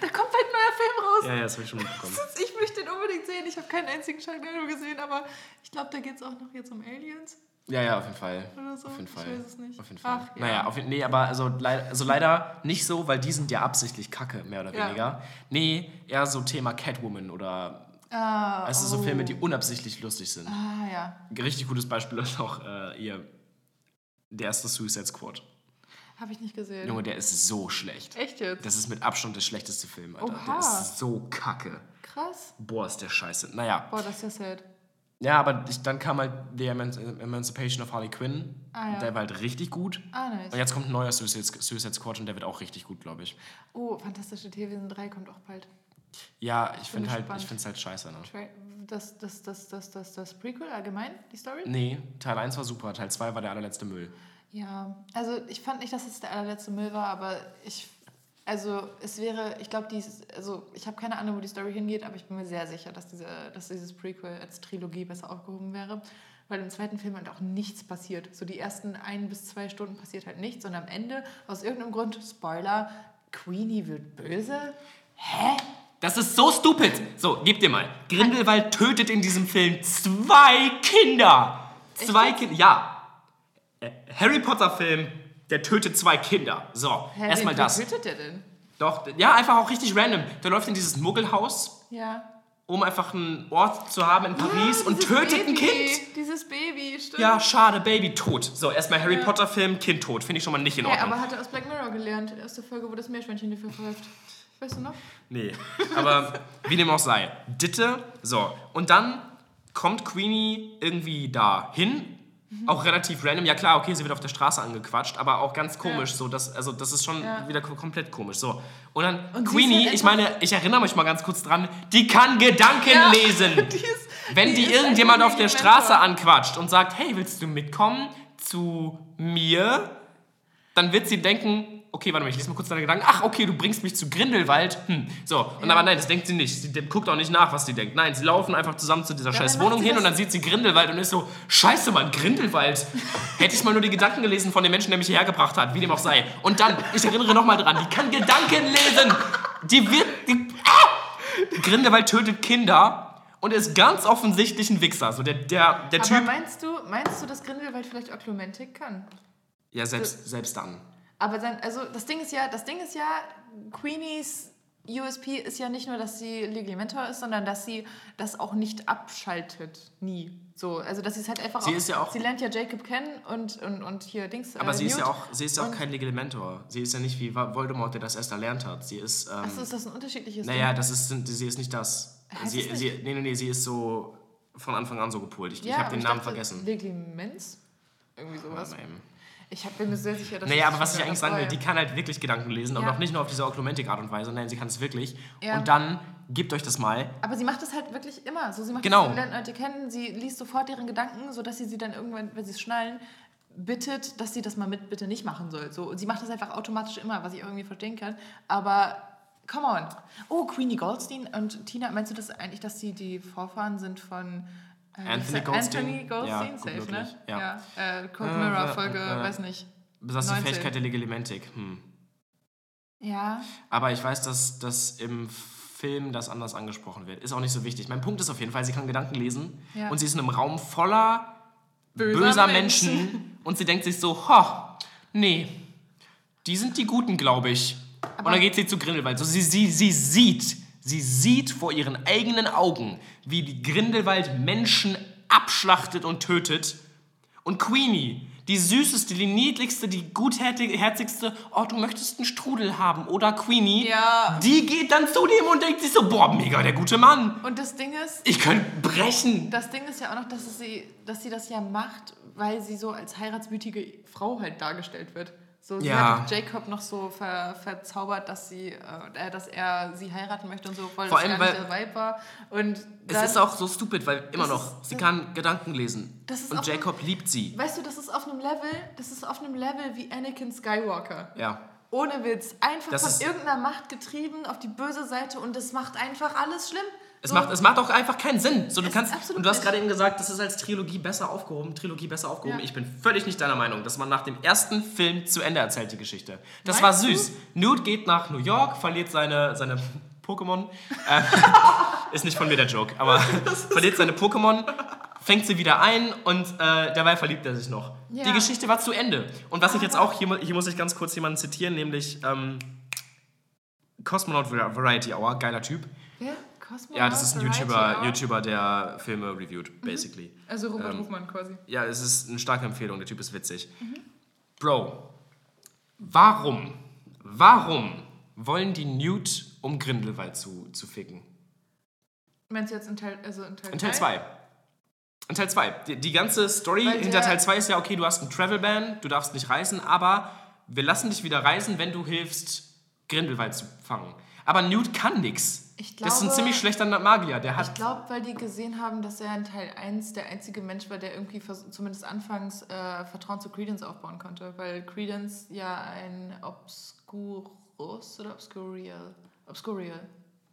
Da kommt bald ein neuer Film raus. ja, ja, das habe ich schon mitbekommen. Ich möchte den unbedingt sehen. Ich habe keinen einzigen Sharknado gesehen, aber ich glaube, da geht es auch noch jetzt um Aliens Ja, ja, auf jeden Fall. oder so. Auf jeden Ich Fall. weiß es nicht. Auf jeden Fall. Ach, ja. Naja, auf, nee, aber also, leid, also leider nicht so, weil die sind ja absichtlich kacke, mehr oder Ja. weniger. Nee, eher so Thema Catwoman oder Ah, also so oh. Filme, die unabsichtlich lustig sind. Ah, ja. Ein richtig gutes Beispiel <laughs> ist auch äh, ihr der erste Suicide Squad. Habe ich nicht gesehen. Junge, der ist so schlecht. Echt jetzt? Das ist mit Abstand der schlechteste Film, Alter. Der Oha. ist so kacke. Krass. Boah, ist der scheiße. Naja, Boah, das ist ja sad. Ja, aber ich, dann kam halt The Eman Emancipation of Harley Quinn. Ah, ja. Der war halt richtig gut. Ah, nice. Und jetzt kommt ein neuer Suicide, Suicide Squad und der wird auch richtig gut, glaube ich. Oh, Fantastische Tierwesen 3 kommt auch bald. Ja, ich finde halt, ich finde es halt scheiße, ne? Das, das, das, das, das, das Prequel allgemein, die Story? Nee, Teil 1 war super, Teil 2 war der allerletzte Müll. Ja, also ich fand nicht, dass es der allerletzte Müll war, aber ich, also es wäre, ich glaube, dies, also ich habe keine Ahnung, wo die Story hingeht, aber ich bin mir sehr sicher, dass, diese, dass dieses Prequel als Trilogie besser aufgehoben wäre, weil im zweiten Film halt auch nichts passiert. So die ersten ein bis zwei Stunden passiert halt nichts und am Ende, aus irgendeinem Grund, Spoiler, Queenie wird böse. Hä? Das ist so stupid. So, gib dir mal. Grindelwald tötet in diesem Film zwei Kinder. Zwei? Kinder. Ja. Äh, Harry Potter Film, der tötet zwei Kinder. So, Hä, erstmal das. tötet der denn? Doch, ja, einfach auch richtig random. Der läuft in dieses Muggelhaus, Ja. um einfach einen Ort zu haben in Paris Ja, und tötet ein Baby, Kind. Dieses Baby, stimmt. Ja, schade, Baby tot. So, erstmal Harry Ja. Potter Film, Kind tot. Finde ich schon mal nicht in Hey, Ordnung. aber hat er aus Black Mirror gelernt, erste Folge, wo das Meerschweinchen dir verfolgt. Weißt du noch? Nee, aber wie dem auch sei. Ditte, so. Und dann kommt Queenie irgendwie da hin. Mhm. Auch relativ random. Ja klar, okay, sie wird auf der Straße angequatscht, aber auch ganz komisch. So, das, also das ist schon Ja. wieder kom- komplett komisch. So. Und dann Und Queenie, halt ich meine, ich erinnere mich mal ganz kurz dran, die kann Gedanken Ja. lesen. <laughs> Die ist- Wenn die, ist irgendjemand auf der Straße anquatscht und sagt, hey, willst du mitkommen zu mir? Dann wird sie denken, okay, warte mal, ich lese mal kurz deine Gedanken. Ach, okay, du bringst mich zu Grindelwald. Hm. So, und aber nein, das denkt sie nicht. Sie guckt auch nicht nach, was sie denkt. Nein, sie laufen einfach zusammen zu dieser dann scheiß Wohnung hin das- und dann sieht sie Grindelwald und ist so, scheiße, Mann, Grindelwald. <laughs> Hätte ich mal nur die Gedanken gelesen von dem Menschen, der mich hierher gebracht hat, wie dem auch sei. Und dann, ich erinnere nochmal dran, die kann Gedanken lesen. Die wird, die, ah! Grindelwald tötet Kinder und ist ganz offensichtlich ein Wichser. So der, der, der Aber Typ. meinst du, meinst du, dass Grindelwald vielleicht Oklumentik kann? Ja, selbst, selbst dann. Aber sein, also das Ding ist ja, das Ding ist ja, Queenies USP ist ja nicht nur, dass sie Legally Mentor ist, sondern dass sie das auch nicht abschaltet. Nie. So, also dass sie es halt einfach Sie ist ja auch- Sie lernt ja Jacob kennen und, und, und hier Dings. Aber äh, sie ist ja Newt. auch, sie ist ja auch kein Legal Mentor. Sie ist ja nicht wie Voldemort, der das erst erlernt hat. Sie ist. Ähm, Achso, ist das ein unterschiedliches naja, Ding? das ist, sie ist nicht das. Heißt Sie, es sie, nee, nee, nee, sie ist so von Anfang an so gepolt. Ich, ich habe den Namen dachte, vergessen. Legally Mens? Irgendwie sowas. Eben. Ich bin mir sehr sicher, dass Naja, aber was ich eigentlich sagen will, die kann halt wirklich Gedanken lesen und Ja. auch nicht nur auf diese Oklumentik-Art und Weise. Nein, sie kann es wirklich. Ja. Und dann gebt euch das mal. Aber sie macht das halt wirklich immer. So, sie macht Genau. das, lernt Leute kennen, sie liest sofort deren Gedanken, sodass sie sie dann irgendwann, wenn sie es schnallen, bittet, dass sie das mal mit bitte nicht machen soll. So, und sie macht das einfach automatisch immer, was ich irgendwie verstehen kann. Aber come on. Oh, Queenie Goldstein und Tina, meinst du das eigentlich, dass sie die Vorfahren sind von Anthony Sa- Goldstein? Anthony Goldstein, Ja, safe, ne? möglich, ja. Äh, Cold Äh, Mirror Folge, äh, weiß nicht. Ist die 19. Fähigkeit der Legilimentik. Hm. Ja. Aber ich weiß, dass das im Film das anders angesprochen wird. Ist auch nicht so wichtig. Mein Punkt ist auf jeden Fall, sie kann Gedanken lesen Ja. und sie ist in einem Raum voller Böser böser, Menschen. Menschen. und sie denkt sich so, ha, nee, die sind die Guten, glaube ich. und dann geht sie zu Grindelwald. So, sie, sie, sie sieht, sie sieht vor ihren eigenen Augen, wie die Grindelwald Menschen abschlachtet und tötet. Und Queenie, die süßeste, die niedlichste, die gutherzigste, oh, du möchtest einen Strudel haben, oder Queenie? Ja. Die geht dann zu dem und denkt sich so, boah, mega der gute Mann. Und das Ding ist, Ich könnte brechen. Das Ding ist ja auch noch, dass, sie, dass sie das ja macht, weil sie so als heiratswütige Frau halt dargestellt wird. So, sie Ja. hat Jacob noch so ver, verzaubert, dass, sie, äh, dass er sie heiraten möchte und so, voll Vor allem, weil- der war. Und Es ist auch so stupid, weil immer noch, ist- sie kann Gedanken lesen. Und Jacob liebt sie. Weißt du, das ist auf einem Level, das ist auf einem Level wie Anakin Skywalker. Ja. Ohne Witz. Einfach Das von irgendeiner Macht getrieben auf die böse Seite und das macht einfach alles schlimm. Es, So, macht, es macht auch einfach keinen Sinn. So, du Es kannst, und du hast gerade eben gesagt, das ist als Trilogie besser aufgehoben. Trilogie besser aufgehoben. Ja. Ich bin völlig nicht deiner Meinung, dass man nach dem ersten Film zu Ende erzählt, die Geschichte. Das Meinst war du? süß. Newt geht nach New York, verliert seine, seine Pokémon. <laughs> Äh, ist nicht von mir der Joke, aber <laughs> verliert seine Pokémon, fängt sie wieder ein und äh, dabei verliebt er sich noch. Ja. Die Geschichte war zu Ende. Und was ich jetzt auch, hier, hier muss ich ganz kurz jemanden zitieren, nämlich ähm, Cosmonaut Variety Hour, geiler Typ. Cosmonaut Ja, das ist ein YouTuber? YouTuber, der Filme reviewt, basically. Also Robert Ähm, Hofmann quasi. Ja, es ist eine starke Empfehlung, der Typ ist witzig. Bro, warum, warum wollen die Newt, um Grindelwald zu, zu ficken? Meinst du jetzt in Teil, also in Teil In Teil drei? 2. In Teil 2. Die, die ganze Story Weil hinter Teil 2 ist ja, okay, du hast einen Travel Ban, du darfst nicht reisen, aber wir lassen dich wieder reisen, wenn du hilfst, Grindelwald zu fangen. Aber Newt kann nix. Ich das ist ein ziemlich schlechter Magier. Der Ich hat. glaube, weil die gesehen haben, dass er in Teil 1 der einzige Mensch war, der irgendwie zumindest anfangs äh, Vertrauen zu Credence aufbauen konnte. Weil Credence ja ein Obscurus oder Obscurial? Obscurial.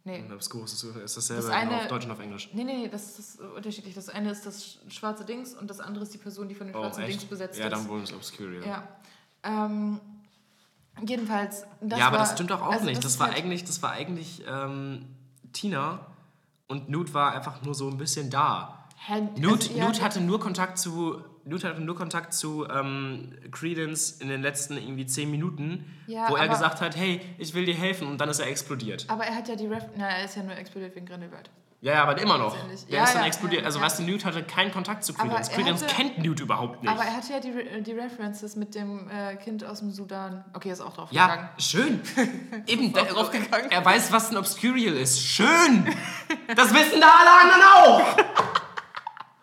Nee. Obscurus ist, ist dasselbe Das eine- auf Deutsch und auf Englisch. Nee, nee, nee, das ist unterschiedlich. Das eine ist das sch- schwarze Dings und das andere ist die Person, die von den Oh, schwarzen Dings echt? besetzt Ja, ist. dann wohl das Obscurial. Ja. Ähm, jedenfalls. Das ja, aber war, das stimmt doch auch also nicht. Das, ist war halt- eigentlich, das war eigentlich ähm, Tina und Newt war einfach nur so ein bisschen da. Hä, Newt, also, ja, Newt hatte nur Kontakt zu Newt hatte nur Kontakt zu ähm, Credence in den letzten irgendwie zehn Minuten, Ja, wo er gesagt hat, hey, ich will dir helfen und dann ist er explodiert. Aber er hat ja die Ref. Na, er ist ja nur explodiert wegen Grindelwald. Ja, ja, aber immer noch. Der Ja, ist dann ja, explodiert. ja, also ja. weißt du, Newt hatte keinen Kontakt zu Credence. er Credence kennt Newt überhaupt nicht. Aber er hatte ja die, Re- die References mit dem äh, Kind aus dem Sudan. Okay, ist auch drauf ja, gegangen. schön. <laughs> Eben, der, draufgegangen. er weiß, was ein Obscurial ist. Schön. Das wissen da alle anderen auch.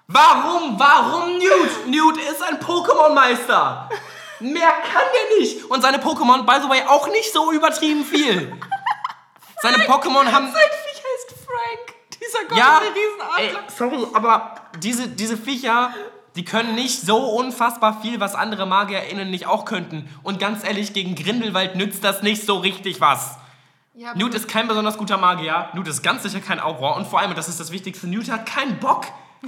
Warum? Warum Newt? Newt ist ein Pokémon-Meister. Mehr kann der nicht. Und seine Pokémon, by the way, auch nicht so übertrieben viel. Seine Pokémon <laughs> haben... Heißt Frank. Dieser Ja, goldene ey, sorry, aber diese, diese Viecher, die können nicht so unfassbar viel, was andere MagierInnen nicht auch könnten. Und ganz ehrlich, gegen Grindelwald nützt das nicht so richtig was. Ja, Newt ist kein besonders guter Magier. Newt ist ganz sicher kein Auror. Und vor allem, und das ist das Wichtigste, Newt hat keinen Bock. <laughs>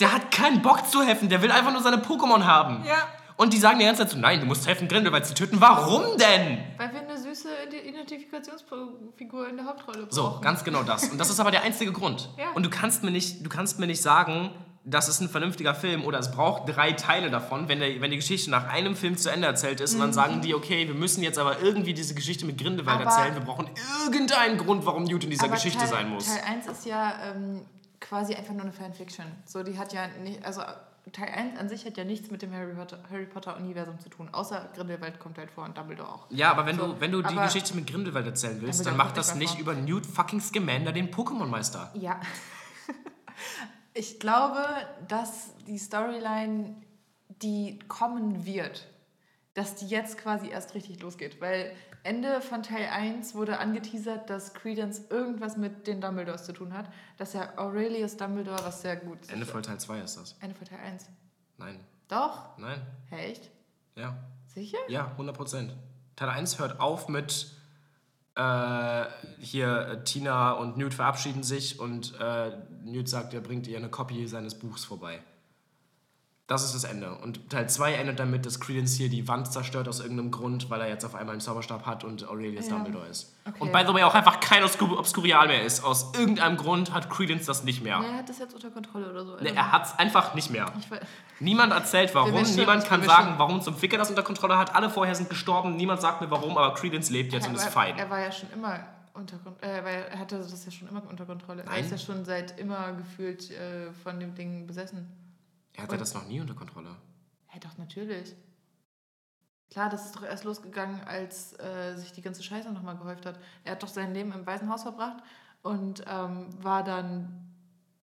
Der hat keinen Bock zu helfen. Der will einfach nur seine Pokémon haben. Ja. Und die sagen die ganze Zeit so, nein, du musst helfen, Grindelwald zu töten. Warum denn? Weil wir eine süße Identifikationsfigur in der Hauptrolle brauchen. So, ganz genau das. Und das ist aber der einzige Grund. Ja. Und du kannst mir nicht, du kannst mir nicht sagen, das ist ein vernünftiger Film oder es braucht drei Teile davon, wenn, der, wenn die Geschichte nach einem Film zu Ende erzählt ist und dann sagen die, okay, wir müssen jetzt aber irgendwie diese Geschichte mit Grindelwald Mhm. Aber- erzählen. Wir brauchen irgendeinen Grund, warum Newt in dieser Geschichte Teil, sein muss. Teil 1 ist ja ähm, quasi einfach nur eine Fanfiction. So, die hat ja nicht, also Teil 1 an sich hat ja nichts mit dem Harry Potter, Harry Potter Universum zu tun, außer Grindelwald kommt halt vor und Dumbledore auch. Ja, aber wenn So, du, wenn du die Geschichte mit Grindelwald erzählen willst, Dumbledore dann mach das nicht über Newt fucking Scamander, den Pokémon-Meister. Ja. <laughs> Ich glaube, dass die Storyline, die kommen wird, dass die jetzt quasi erst richtig losgeht. Weil Ende von Teil 1 wurde angeteasert, dass Credence irgendwas mit den Dumbledores zu tun hat. Dass ja Aurelius Dumbledore, was sehr gut ist. Ende von Teil 2 ist das. Ende von Teil 1. Nein. Doch? Nein. Hä, echt? Ja. Sicher? Ja, 100 Prozent. Teil 1 hört auf mit äh, hier äh, Tina und Newt verabschieden sich und äh, Newt sagt, er bringt ihr eine Kopie seines Buchs vorbei. Das ist das Ende. Und Teil 2 endet damit, dass Credence hier die Wand zerstört aus irgendeinem Grund, weil er jetzt auf einmal einen Zauberstab hat und Aurelius Ja. Dumbledore ist. Okay. Und by the way auch einfach kein Obscur Obscurial mehr ist. Aus irgendeinem Grund hat Credence das nicht mehr. Nee, er hat das jetzt unter Kontrolle oder so. Nee, er hat es einfach nicht mehr. Niemand erzählt warum, niemand kann sagen, warum zum Ficker das unter Kontrolle hat. Alle vorher sind gestorben, niemand sagt mir warum, aber Credence lebt jetzt und ist fein. Er war ja schon immer unter äh, weil er hatte das ja schon immer unter Kontrolle. Er Nein. ist ja schon seit immer gefühlt äh, von dem Ding besessen. Er hatte das noch nie unter Kontrolle. Ja, doch, natürlich. Klar, das ist doch erst losgegangen, als äh, sich die ganze Scheiße nochmal gehäuft hat. Er hat doch sein Leben im Waisenhaus verbracht und ähm, war dann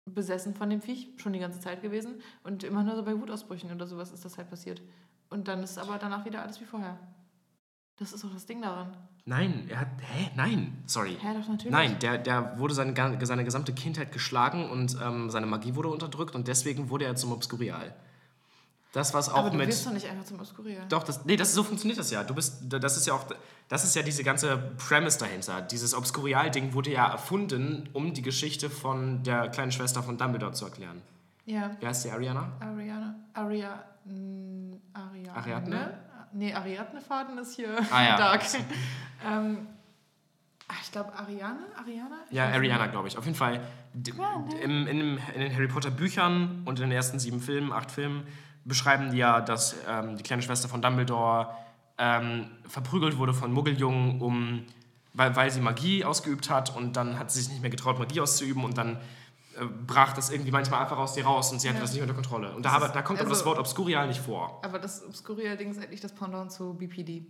besessen von dem Viech, schon die ganze Zeit gewesen. Und immer nur so bei Wutausbrüchen oder sowas ist das halt passiert. Und dann ist aber danach wieder alles wie vorher. Das ist doch das Ding daran. Nein, er hat. Hä? Nein, sorry. Ja, doch, natürlich. Nein, der, der wurde seine, seine gesamte Kindheit geschlagen und ähm, seine Magie wurde unterdrückt und deswegen wurde er zum Obscurial. Das, was auch aber du mit. wirst doch nicht einfach zum Obscurial. Doch, das, nee, das, so funktioniert das ja. Du bist, das ist ja auch, das ist ja diese ganze Premise dahinter. Dieses Obscurial-Ding wurde ja erfunden, um die Geschichte von der kleinen Schwester von Dumbledore zu erklären. Ja, Wie heißt sie, Ariana? Ariana. Aria. Ariadne. Ariadne? Nee, Ariadne-Faden ist hier Ah, ja. <laughs> dark. ähm, ach, ich glaube Ariane? Ariana? Ich Ja, Ariana, glaube ich. Auf jeden Fall. Ja, ne? in, dem, in den Harry Potter Büchern und in den ersten sieben Filmen, acht Filmen, beschreiben die ja, dass ähm, die kleine Schwester von Dumbledore ähm, verprügelt wurde von Muggeljungen, um, weil, weil sie Magie ausgeübt hat und dann hat sie sich nicht mehr getraut, Magie auszuüben und dann brach das irgendwie manchmal einfach aus ihr raus und sie hatte Ja. das nicht unter Kontrolle. Und da, da kommt aber das also- Wort Obscurial nicht vor. Aber das Obscurial-Ding ist eigentlich das Pendant zu BPD.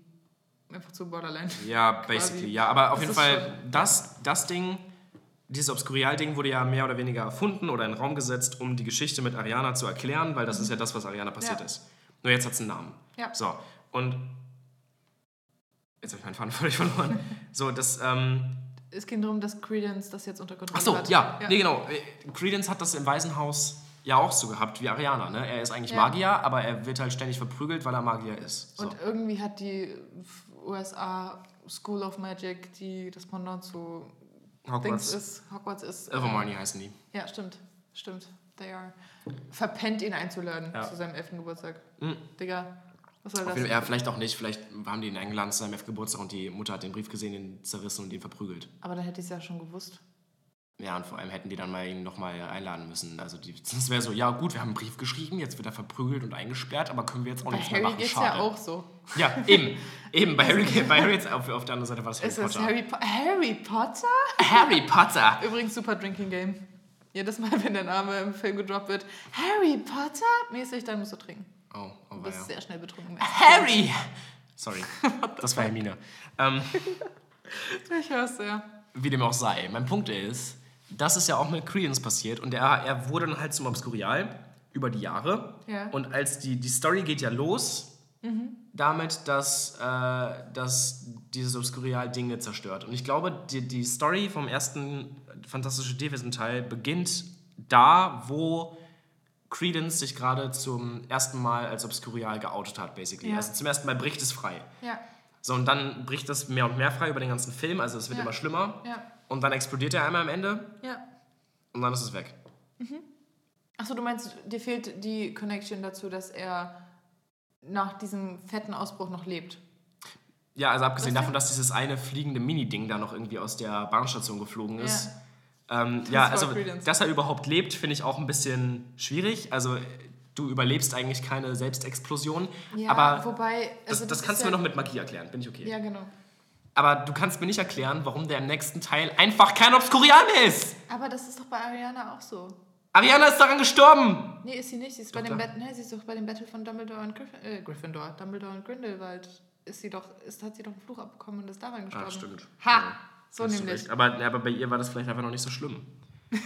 Einfach zu Borderline. Ja, basically, ja. Aber auf Das jeden Fall, das, das Ding dieses Obscurial-Ding wurde ja mehr oder weniger erfunden oder in den Raum gesetzt, um die Geschichte mit Ariana zu erklären, weil das ist ja das, was Ariana passiert Ja. ist. Nur jetzt hat es einen Namen. Ja. So, und jetzt habe ich meinen Faden völlig verloren. <laughs> so, das, ähm, Es ging darum, dass Credence das jetzt unter Kontrolle ach so, hat. ja, nee, genau. Äh, Credence hat das im Waisenhaus ja auch so gehabt wie Ariana, ne? Er ist eigentlich Ja. Magier, aber er wird halt ständig verprügelt, weil er Magier ist. So. Und irgendwie hat die USA School of Magic, die das Pendant zu Dings Hogwarts. ist, Hogwarts ist. äh, Ilvermorny heißen die. Ja, stimmt. Stimmt. They are. Verpennt, ihn einzuladen Ja. zu seinem 11. Geburtstag. Mhm. Digga, was soll das? Ja, vielleicht auch nicht. Vielleicht haben die ihn eingeladen zu seinem F-Geburtstag und die Mutter hat den Brief gesehen, ihn zerrissen und ihn verprügelt. Aber dann hätte ich es ja schon gewusst. Ja, und vor allem hätten die dann mal ihn nochmal einladen müssen. Also die, das wäre so, ja gut, wir haben einen Brief geschrieben, jetzt wird er verprügelt und eingesperrt, aber können wir jetzt auch Bei nichts mehr Harry machen. geht's Schade. ja auch so. Ja, eben. Eben, bei Harry, <laughs> bei Harry jetzt auf, auf der anderen Seite war das Harry Ist das Potter. Harry, po Harry Potter? Harry Potter! <laughs> Übrigens super Drinking Game. Jedes Mal, wenn der Name im Film gedroppt wird, Harry Potter mäßig, dann musst du trinken. Oh, oh Du bist ja. sehr schnell betrunken. Harry! Sorry, <laughs> das war Hermine. Ähm, <laughs> Ich hör's ja. wie dem auch sei. Mein Punkt ist, das ist ja auch mit Credence passiert und er, er wurde dann halt zum Obscurial über die Jahre. Ja. Und als die, die Story geht ja los damit, dass, äh, dass dieses Obscurial Dinge zerstört. Und ich glaube, die, die Story vom ersten Fantastische Tierwesen-Teil beginnt da, wo Credence sich gerade zum ersten Mal als Obscurial geoutet hat, basically. Ja. Also zum ersten Mal bricht es frei. Ja, So, und dann bricht das mehr und mehr frei über den ganzen Film, also es wird Ja. immer schlimmer. ja, Und dann explodiert er einmal am Ende ja. und dann ist es weg. Achso, du meinst, dir fehlt die Connection dazu, dass er nach diesem fetten Ausbruch noch lebt. Ja, also abgesehen davon, dass dieses eine fliegende Mini-Ding da noch irgendwie aus der Bahnstation geflogen ist. Ja. Ähm, ja, also, dass er überhaupt lebt, finde ich auch ein bisschen schwierig. Also, du überlebst eigentlich keine Selbstexplosion. Ja, aber wobei. das, Also das kannst du mir ja, noch mit Magie erklären, bin ich okay. Ja, genau. Aber du kannst mir nicht erklären, warum der im nächsten Teil einfach kein Obskurial mehr ist. Aber das ist doch bei Ariana auch so. Ariana ist daran gestorben. Nee, ist sie nicht. Sie ist, bei Doch, dem, klar. Bat nee, sie ist doch bei dem Battle von Dumbledore und Griff äh, Gryffindor. Dumbledore und Grindelwald. Ist sie doch, ist, hat sie doch einen Fluch abbekommen und ist daran gestorben. Ah, stimmt. Ha! Ja, So nämlich. Aber, aber bei ihr war das vielleicht einfach noch nicht so schlimm. <laughs>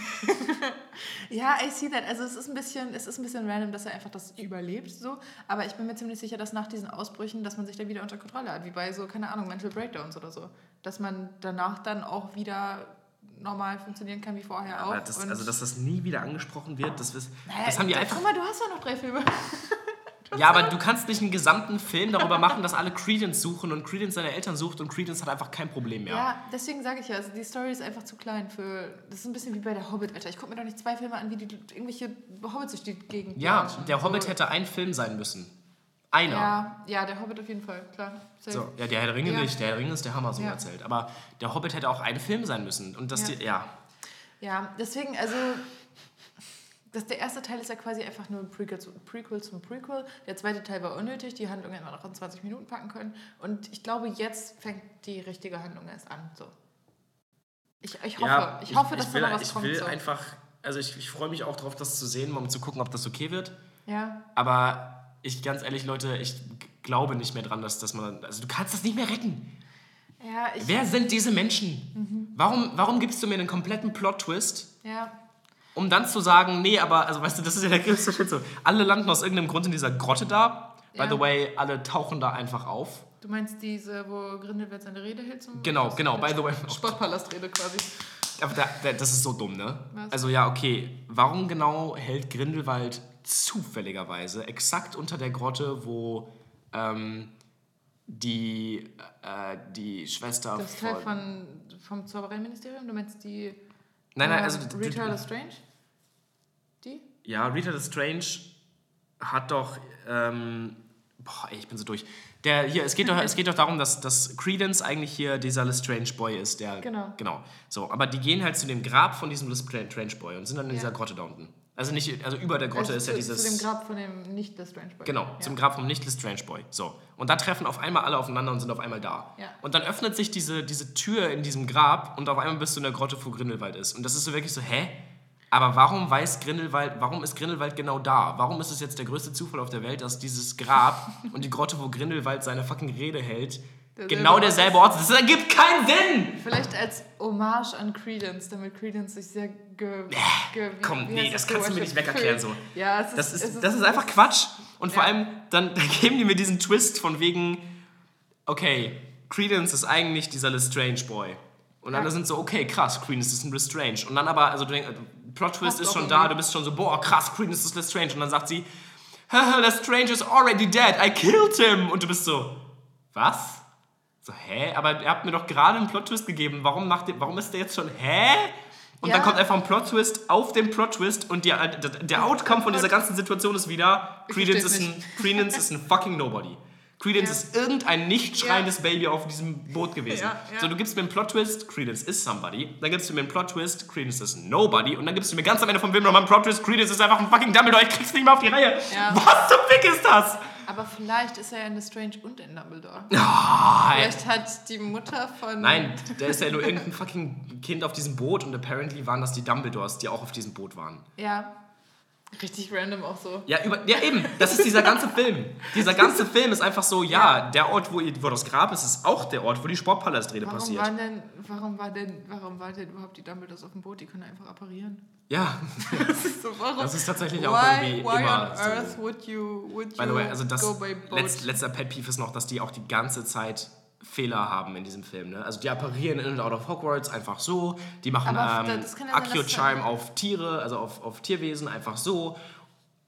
Ja, I see that. Also es ist ein bisschen, es ist ein bisschen random, dass er einfach das überlebt, so. Aber ich bin mir ziemlich sicher, dass nach diesen Ausbrüchen, dass man sich da wieder unter Kontrolle hat, wie bei so, keine Ahnung, Mental Breakdowns oder so. Dass man danach dann auch wieder normal funktionieren kann wie vorher auch. Aber das, also, dass das nie wieder angesprochen wird, das, ist, Naja, das haben die einfach. Guck mal, du hast ja noch drei Filme. <laughs> Ja, aber du kannst nicht einen gesamten Film darüber machen, dass alle Credence suchen und Credence seine Eltern sucht und Credence hat einfach kein Problem mehr. Ja, deswegen sage ich ja, also die Story ist einfach zu klein für. Das ist ein bisschen wie bei der Hobbit, Alter. Ich gucke mir doch nicht zwei Filme an, wie die irgendwelche Hobbits durch die Gegend Ja, der Hobbit so. hätte ein Film sein müssen. Einer. Ja, ja, der Hobbit auf jeden Fall, klar. Safe. So, ja, der Herr der Ringe Ja. nicht, der Herr der Ringe ist der Hammer, so Ja. erzählt. Aber der Hobbit hätte auch ein Film sein müssen. Und das, Ja. die, ja. Ja, deswegen, also. Das, der erste Teil ist ja quasi einfach nur ein Prequel, zu, Prequel zum Prequel. Der zweite Teil war unnötig, die Handlung hätte man auch in 20 Minuten packen können. Und ich glaube, jetzt fängt die richtige Handlung erst an. So. Ich, ich hoffe, ja, ich, hoffe, dass will, da noch was ich kommt. will so. einfach, also ich, ich freue mich auch drauf, das zu sehen, um zu gucken, ob das okay wird. Ja, Aber ich, ganz ehrlich, Leute, ich glaube nicht mehr dran, dass, dass man, also du kannst das nicht mehr retten. ja, ich, Wer sind diese Menschen? Mhm. Warum, warum gibst du mir einen kompletten Plot-Twist, ja, um dann zu sagen, nee, aber, also weißt du, das ist ja der größte Shit so. Alle landen aus irgendeinem Grund in dieser Grotte da. By Ja. the way, alle tauchen da einfach auf. du meinst diese, wo Grindelwald seine Rede hält zum Genau, genau, by the way. Sportpalastrede quasi. Aber da, da, das ist so dumm, ne? Was? Also ja, okay. Warum genau hält Grindelwald zufälligerweise exakt unter der Grotte, wo ähm, die, äh, die Schwester Das ist Teil von, vom Zaubereiministerium? Du meinst die Nein, nein, äh, also... Rita du, Lestrange? Die? ja, Rita Lestrange hat doch... Ähm, boah, ey, ich bin so durch. Der, hier, es geht doch, es geht doch darum, dass, dass Credence eigentlich hier dieser Lestrange Boy ist, der... Genau. Genau. So, aber die gehen halt zu dem Grab von diesem Lestrange Boy und sind dann in Ja. dieser Grotte da unten. Also nicht, also über der Grotte also ist ja zu, dieses... Zu dem Grab von dem nicht Lestrange Boy. Genau, ja. zum Grab vom nicht Lestrange Boy. So. Und da treffen auf einmal alle aufeinander und sind auf einmal da. Ja. Und dann öffnet sich diese, diese Tür in diesem Grab und auf einmal bist du in der Grotte, wo Grindelwald ist. Und das ist so wirklich so, hä? Aber warum weiß Grindelwald, warum ist Grindelwald genau da? Warum ist es jetzt der größte Zufall auf der Welt, dass dieses Grab <laughs> und die Grotte, wo Grindelwald seine fucking Rede hält, Genau derselbe Ort. Das ergibt keinen Sinn! Vielleicht als Hommage an Credence, damit Credence sich sehr ge... ge wie- komm, nee, das kannst du mir nicht wegerklären so. Ja, ist, Das es ist, das ist einfach Quatsch. Und vor Ja. allem, dann, dann geben die mir diesen Twist von wegen, okay, Credence ist eigentlich dieser Lestrange Boy. Und alle Ja. sind so, okay, krass, Credence ist ein Lestrange. Und dann aber, also du denkst, Plot Twist Passt ist schon da, du bist schon so, boah, krass, Credence ist Lestrange. Und dann sagt sie, <laughs> Lestrange is already dead, I killed him. Und du bist so, was? So, hä? Aber ihr habt mir doch gerade einen Plot-Twist gegeben. Warum, macht ihr, warum ist der jetzt schon, hä? Und Ja. dann kommt einfach ein Plot-Twist auf den Plot-Twist und die, der, der Outcome von dieser ganzen Situation ist wieder, Credence ist, ein, Credence ist ein fucking Nobody. Credence Ja. ist irgendein nicht schreiendes Baby auf diesem Boot gewesen. Ja, ja. So, du gibst mir einen Plot-Twist, Credence ist somebody. Dann gibst du mir einen Plot-Twist, Credence ist nobody. Und dann gibst du mir ganz am Ende vom Film nochmal einen Plot-Twist, Credence ist einfach ein fucking Dumbledore. Ich krieg's nicht mehr auf die Reihe. Ja. Was zum Fick ist das? Aber vielleicht ist er ja in Lestrange und in Dumbledore. <laughs> Ah, Vielleicht hat die Mutter von... Nein, der ist ja nur irgendein fucking Kind auf diesem Boot und apparently waren das die Dumbledores, die auch auf diesem Boot waren. Ja. Richtig random auch so. Ja, über, ja eben, das ist dieser ganze Film. Dieser ganze Film ist einfach so, ja, der Ort, wo, ihr- wo das Grab ist, ist auch der Ort, wo die Sportpalastrede passiert. waren denn, warum war denn, warum war denn überhaupt die Dumbledores auf dem Boot? Die können einfach apparieren. Ja, <laughs> So, warum? Das ist tatsächlich auch why, irgendwie why immer on so. earth would you, would by the way, also das letz, letzter Pet Peeve ist noch, dass die auch die ganze Zeit Fehler haben in diesem Film. Ne? Also die apparieren in und out of Hogwarts einfach so, die machen Aber ähm, das ja dass- Accio-Chime auf Tiere, also auf, auf Tierwesen einfach so.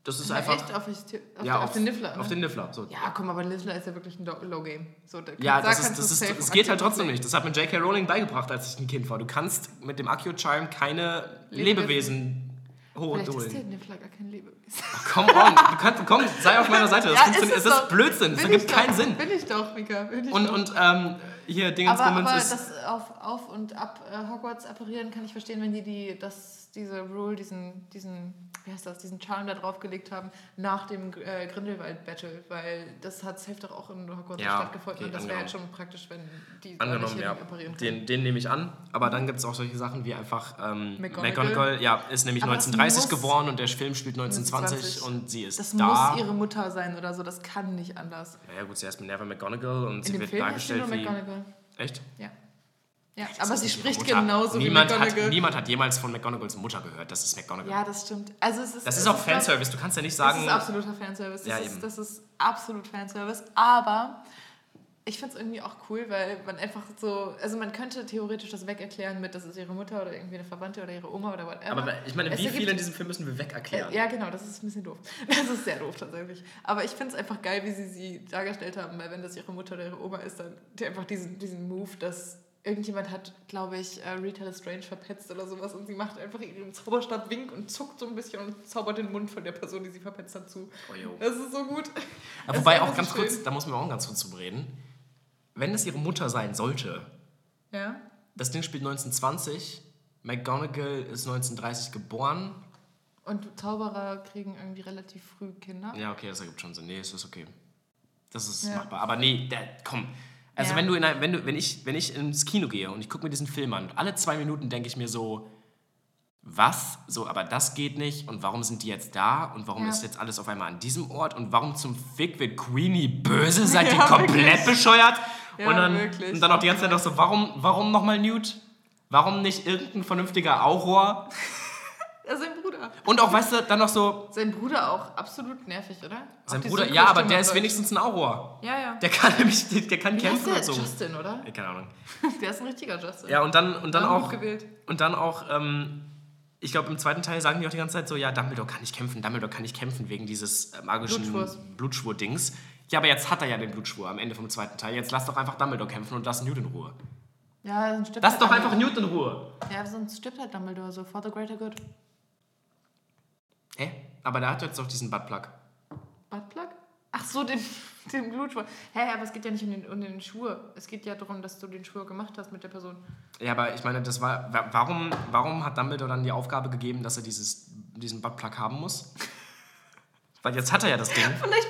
Das ist Na, einfach... echt auf, auf, ja, auf, den Niffler. Auf ne? den Niffler, so. ja, komm, aber Niffler ist ja wirklich ein Low-Game. So, da- Ja, da das, ist, das, ist, das geht halt trotzdem nicht. Das hat mir J.K. Rowling beigebracht, als ich ein Kind war. Du kannst mit dem Accio-Chime keine Lebewesen Vielleicht ist der. Niffler gar kein Lebewesen. Come on, du kannst, komm, sei auf meiner Seite. Das, <laughs> Ja, ist es ist. Blödsinn, das ergibt keinen Sinn. Bin ich doch, Mika. Bin ich Und, doch. und ähm, hier aber, Dingensbummens aber ist... das auf, auf und ab äh, Hogwarts apparieren kann ich verstehen, wenn die, die das, diese Rule, diesen, diesen, wie heißt das, diesen Charm da draufgelegt haben nach dem äh, Grindelwald-Battle, weil das hat safe doch auch in Hogwarts Ja, stattgefunden okay, und das wäre halt angenommen. schon praktisch, wenn die Angenommen, nicht ja. hin apparieren können. Den, den nehme ich an. Aber dann gibt es auch solche Sachen wie einfach ähm, McGonagall. McGonagall. Ja, ist nämlich Aber es 1930 muss- geboren und der Film spielt 1920 1920. und sie ist Das da. muss ihre Mutter sein oder so, das kann nicht anders. ja gut, sie heißt Minerva McGonagall und sie In dem wird Film sie dargestellt wie... McGonagall. Echt? Ja. Ja, Das aber ist sie spricht Mutter. genauso niemand wie McGonagall. Hat, niemand hat jemals von McGonagalls Mutter gehört. Das ist McGonagall. ja, das stimmt. Also es ist, das ist auch glaub- Fanservice. Du kannst ja nicht Das sagen... ist absoluter Fanservice. Das, Ja, ist, eben. das ist absolut Fanservice. Aber ich finde es irgendwie auch cool, weil man einfach so. Also, man könnte theoretisch das wegerklären mit, das ist ihre Mutter oder irgendwie eine Verwandte oder ihre Oma oder whatever. aber ich meine, wie viel in diesem Film müssen wir wegerklären? Äh, ja, genau, das ist ein bisschen doof. <laughs> Das ist sehr doof tatsächlich. Aber ich finde es einfach geil, wie sie sie dargestellt haben, weil wenn das ihre Mutter oder ihre Oma ist, dann einfach diesen, diesen Move, dass irgendjemand hat, glaube ich, äh, Rita Lestrange verpetzt oder sowas und sie macht einfach ihren Zauberstab-Wink und zuckt so ein bisschen und zaubert den Mund von der Person, die sie verpetzt hat, zu. Oh. Das ist so gut. Aber wobei auch ganz so kurz, schön. da muss man auch ganz kurz drüber reden. Wenn es ihre Mutter sein sollte, Ja. das Ding spielt 1920, McGonagall ist 1930 geboren. Und Zauberer kriegen irgendwie relativ früh Kinder. Ja, okay, das ergibt schon Sinn. Nee, es ist okay. Das ist Ja. machbar. Aber nee, der, komm. Also Ja. wenn du in ein, wenn du, wenn ich, wenn ich ins Kino gehe und ich gucke mir diesen Film an, alle zwei Minuten denke ich mir so, was? So, aber das geht nicht. Und warum sind die jetzt da? Und warum Ja. ist jetzt alles auf einmal an diesem Ort? Und warum zum Fick wird Queenie böse? Seid ihr <laughs> Ja, komplett wirklich. bescheuert? Und, dann, wirklich. und dann auch die ganze Zeit noch so, warum, warum nochmal Newt? Warum nicht irgendein vernünftiger Auror? Sein Bruder. Und auch, weißt du, dann noch so, Sein Bruder auch absolut nervig, oder? sein Bruder, ja, aber der ist wenigstens ein Auror. Ja, ja. Der kann <laughs> nämlich, der kann Wie heißt kämpfen der? und so. Justin, oder? Keine Ahnung. <laughs> Der ist ein richtiger Justin. Ja, und dann, und dann auch, gewählt. und dann auch, ähm, ich glaube, im zweiten Teil sagen die auch die ganze Zeit so, ja, Dumbledore kann nicht kämpfen, Dumbledore kann nicht kämpfen wegen dieses äh, magischen. Blutschwur-Dings. Ja, aber jetzt hat er ja den Blutschwur am Ende vom zweiten Teil. Jetzt lass doch einfach Dumbledore kämpfen und lass Newt in Ruhe. Ja, sonst stirbt Lass halt doch einfach. Newt in Ruhe. Ja, sonst stirbt halt Dumbledore so. For the greater good. Hä? Aber der hat jetzt doch diesen Buttplug. Buttplug? Ach so, den, <laughs> den Blutschwur. Hä, aber es geht ja nicht um den, um den Schwur. Es geht ja darum, dass du den Schwur gemacht hast mit der Person. Ja, aber ich meine, das war. wa- Warum, warum hat Dumbledore dann die Aufgabe gegeben, dass er dieses, diesen Buttplug haben muss? <laughs> Weil jetzt hat er ja das Ding. Vielleicht